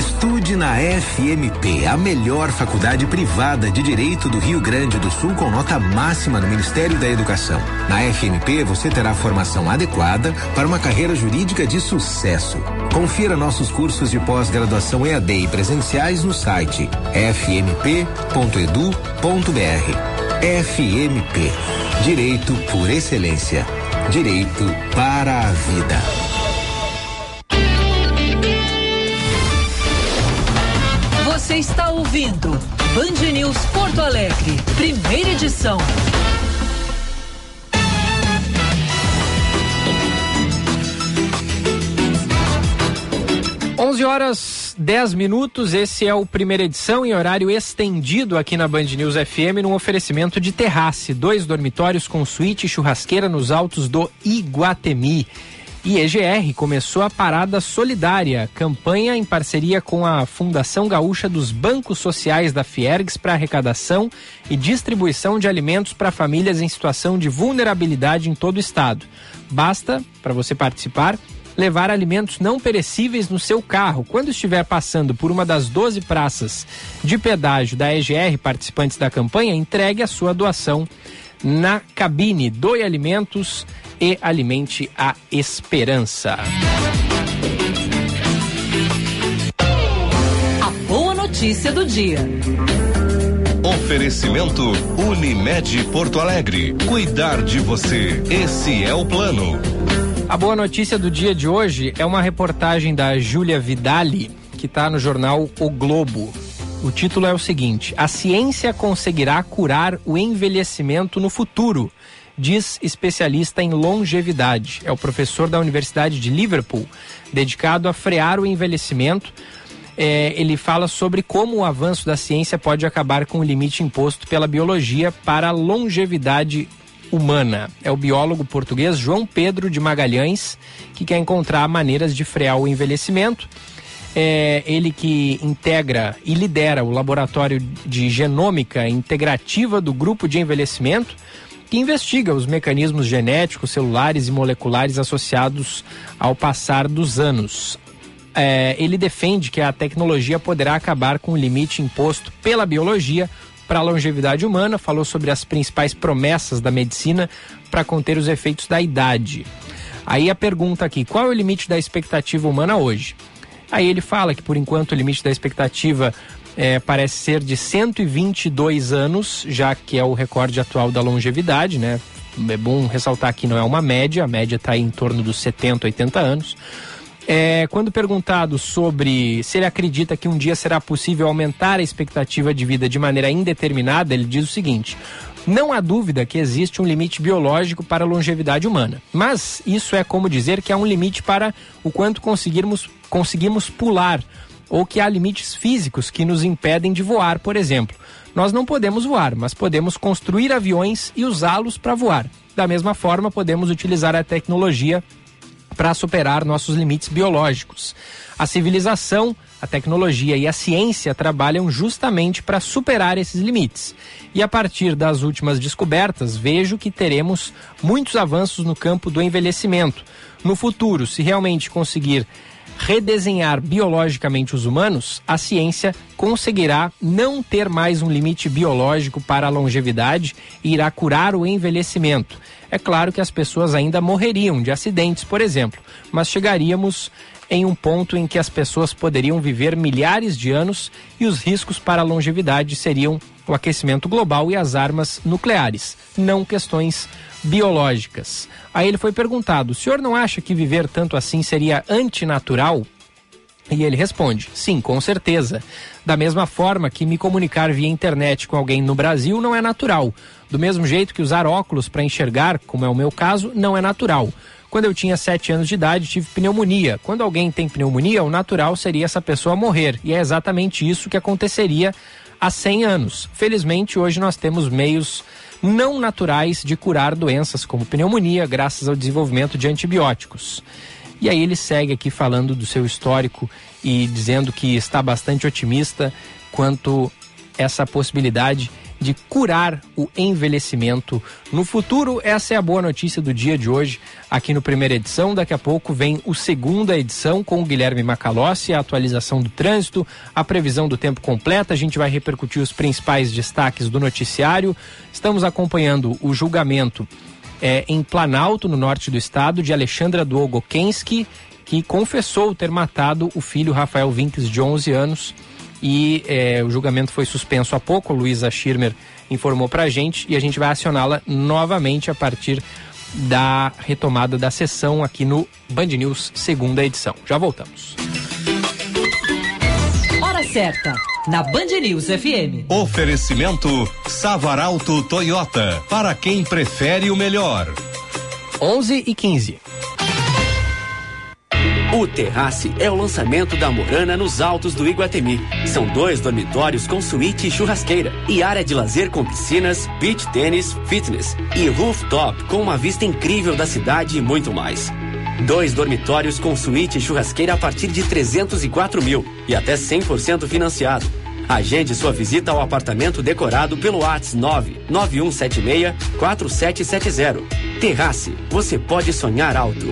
[SPEAKER 26] Estude na FMP, a melhor faculdade privada de direito do Rio Grande do Sul com nota máxima no Ministério da Educação. Na FMP você terá formação adequada para uma carreira jurídica de sucesso. Confira nossos cursos de pós-graduação EAD e presenciais no site fmp.edu.br. FMP, Direito por Excelência. Direito para a vida.
[SPEAKER 9] Você está ouvindo Band News Porto Alegre, primeira edição.
[SPEAKER 2] Onze horas 10 minutos, esse é o primeira edição em horário estendido aqui na Band News FM, num oferecimento de terrace, dois dormitórios com suíte e churrasqueira nos altos do Iguatemi. E EGR começou a Parada Solidária, campanha em parceria com a Fundação Gaúcha dos Bancos Sociais da Fiergs para arrecadação e distribuição de alimentos para famílias em situação de vulnerabilidade em todo o estado. Basta, para você participar, levar alimentos não perecíveis no seu carro. Quando estiver passando por uma das 12 praças de pedágio da EGR, participantes da campanha, entregue a sua doação na cabine. Doe alimentos e alimente a esperança.
[SPEAKER 9] A boa notícia do dia.
[SPEAKER 11] Oferecimento Unimed Porto Alegre. Cuidar de você. Esse é o plano.
[SPEAKER 2] A boa notícia do dia de hoje é uma reportagem da Júlia Vidali, que está no jornal O Globo. O título é o seguinte: A ciência conseguirá curar o envelhecimento no futuro, diz especialista em longevidade. É o professor da Universidade de Liverpool, dedicado a frear o envelhecimento. É, ele fala sobre como o avanço da ciência pode acabar com o limite imposto pela biologia para a longevidade humana. É o biólogo português João Pedro de Magalhães que quer encontrar maneiras de frear o envelhecimento. É ele que integra e lidera o laboratório de genômica integrativa do grupo de envelhecimento, que investiga os mecanismos genéticos, celulares e moleculares associados ao passar dos anos. É, ele defende que a tecnologia poderá acabar com o limite imposto pela biologia para a longevidade humana, falou sobre as principais promessas da medicina para conter os efeitos da idade. Aí a pergunta aqui: qual é o limite da expectativa humana hoje? Aí ele fala que por enquanto o limite da expectativa é, parece ser de 122 anos, já que é o recorde atual da longevidade, né? É bom ressaltar que não é uma média, a média está em torno dos 70, 80 anos. É, quando perguntado sobre se ele acredita que um dia será possível aumentar a expectativa de vida de maneira indeterminada, ele diz o seguinte: não há dúvida que existe um limite biológico para a longevidade humana, mas isso é como dizer que há um limite para o quanto conseguirmos, conseguimos pular, ou que há limites físicos que nos impedem de voar, por exemplo. Nós não podemos voar, mas podemos construir aviões e usá-los para voar. Da mesma forma, podemos utilizar a tecnologia para superar nossos limites biológicos. A civilização, a tecnologia e a ciência trabalham justamente para superar esses limites. E a partir das últimas descobertas, vejo que teremos muitos avanços no campo do envelhecimento. No futuro, se realmente conseguir redesenhar biologicamente os humanos, a ciência conseguirá não ter mais um limite biológico para a longevidade e irá curar o envelhecimento. É claro que as pessoas ainda morreriam de acidentes, por exemplo, mas chegaríamos em um ponto em que as pessoas poderiam viver milhares de anos e os riscos para a longevidade seriam o aquecimento global e as armas nucleares, não questões biológicas. Aí ele foi perguntado: o senhor não acha que viver tanto assim seria antinatural? E ele responde: sim, com certeza. Da mesma forma que me comunicar via internet com alguém no Brasil não é natural. Do mesmo jeito que usar óculos para enxergar, como é o meu caso, não é natural. Quando eu tinha 7 anos de idade, tive pneumonia. Quando alguém tem pneumonia, o natural seria essa pessoa morrer. E é exatamente isso que aconteceria há 100 anos. Felizmente, hoje nós temos meios não naturais de curar doenças como pneumonia, graças ao desenvolvimento de antibióticos. E aí ele segue aqui falando do seu histórico e dizendo que está bastante otimista quanto essa possibilidade de curar o envelhecimento no futuro. Essa é a boa notícia do dia de hoje aqui no primeira edição. Daqui a pouco vem o segunda edição com o Guilherme Macalossi, a atualização do trânsito, a previsão do tempo completa. A gente vai repercutir os principais destaques do noticiário. Estamos acompanhando o julgamento é, em Planalto, no norte do estado, de Alexandra Dwogokensky, que confessou ter matado o filho Rafael Vinques, de 11 anos e é, o julgamento foi suspenso há pouco. Luísa Schirmer informou para a gente e a gente vai acioná-la novamente a partir da retomada da sessão aqui no Band News, segunda edição. Já voltamos.
[SPEAKER 9] Hora certa, na Band News FM.
[SPEAKER 11] Oferecimento Savaralto Toyota, para quem prefere o melhor.
[SPEAKER 2] 11 e 15.
[SPEAKER 25] O Terrace é o lançamento da Morana nos altos do Iguatemi. São dois dormitórios com suíte e churrasqueira e área de lazer com piscinas, beach tênis, fitness e rooftop com uma vista incrível da cidade e muito mais. Dois dormitórios com suíte e churrasqueira a partir de 304 mil e até 100% financiado. Agende sua visita ao apartamento decorado pelo ATS 99176 4770. Terrace, você pode sonhar alto.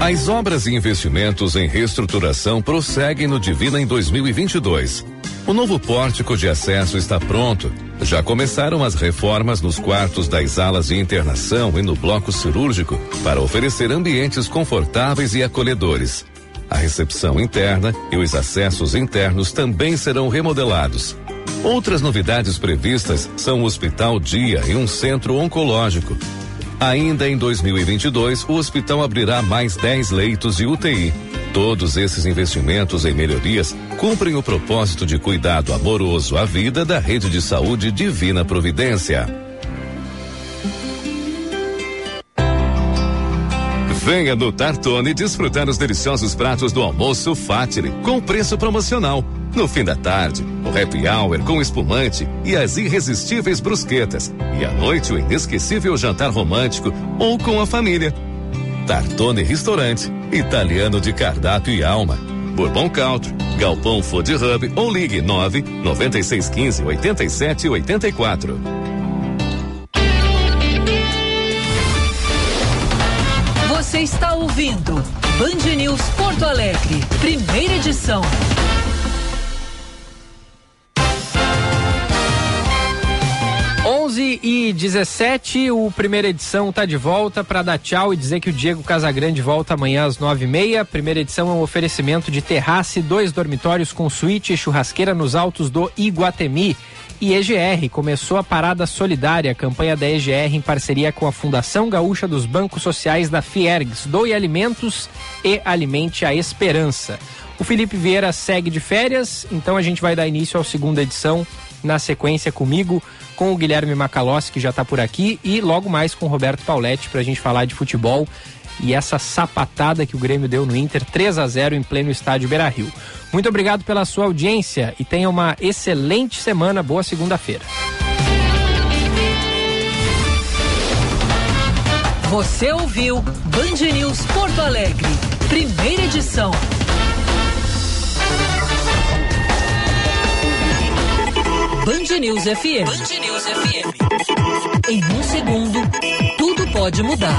[SPEAKER 13] As obras e investimentos em reestruturação prosseguem no Divina em 2022. O novo pórtico de acesso está pronto. Já começaram as reformas nos quartos das alas de internação e no bloco cirúrgico para oferecer ambientes confortáveis e acolhedores. A recepção interna e os acessos internos também serão remodelados. Outras novidades previstas são o Hospital Dia e um centro oncológico, Ainda em 2022, o hospital abrirá mais 10 leitos de UTI. Todos esses investimentos em melhorias cumprem o propósito de cuidado amoroso à vida da rede de saúde Divina Providência. Venha no Tartone desfrutar os deliciosos pratos do almoço Fatile com preço promocional. No fim da tarde, o happy hour com espumante e as irresistíveis brusquetas. E à noite, o inesquecível jantar romântico ou com a família. Tartone Restaurante, italiano de cardápio e alma. Bourbon Country, Galpão Food Hub ou ligue 9 9615 87 84.
[SPEAKER 9] Você está ouvindo Band News Porto Alegre, primeira edição.
[SPEAKER 2] 11 e 17, o primeira edição tá de volta para dar tchau e dizer que o Diego Casagrande volta amanhã às nove e meia. Primeira edição é um oferecimento de terrace, dois dormitórios com suíte e churrasqueira nos altos do Iguatemi. E EGR começou a parada solidária, campanha da EGR em parceria com a Fundação Gaúcha dos Bancos Sociais da Fiergs. Doe alimentos e alimente a esperança. O Felipe Vieira segue de férias, então a gente vai dar início à segunda edição na sequência comigo com o Guilherme Macalossi, que já está por aqui, e logo mais com o Roberto Pauletti para a gente falar de futebol e essa sapatada que o Grêmio deu no Inter 3 a 0 em pleno estádio Beira Rio. Muito obrigado pela sua audiência e tenha uma excelente semana. Boa segunda-feira.
[SPEAKER 9] Você ouviu Band News Porto Alegre, primeira edição. Band News FM. Band News FM. Em um segundo, tudo pode mudar.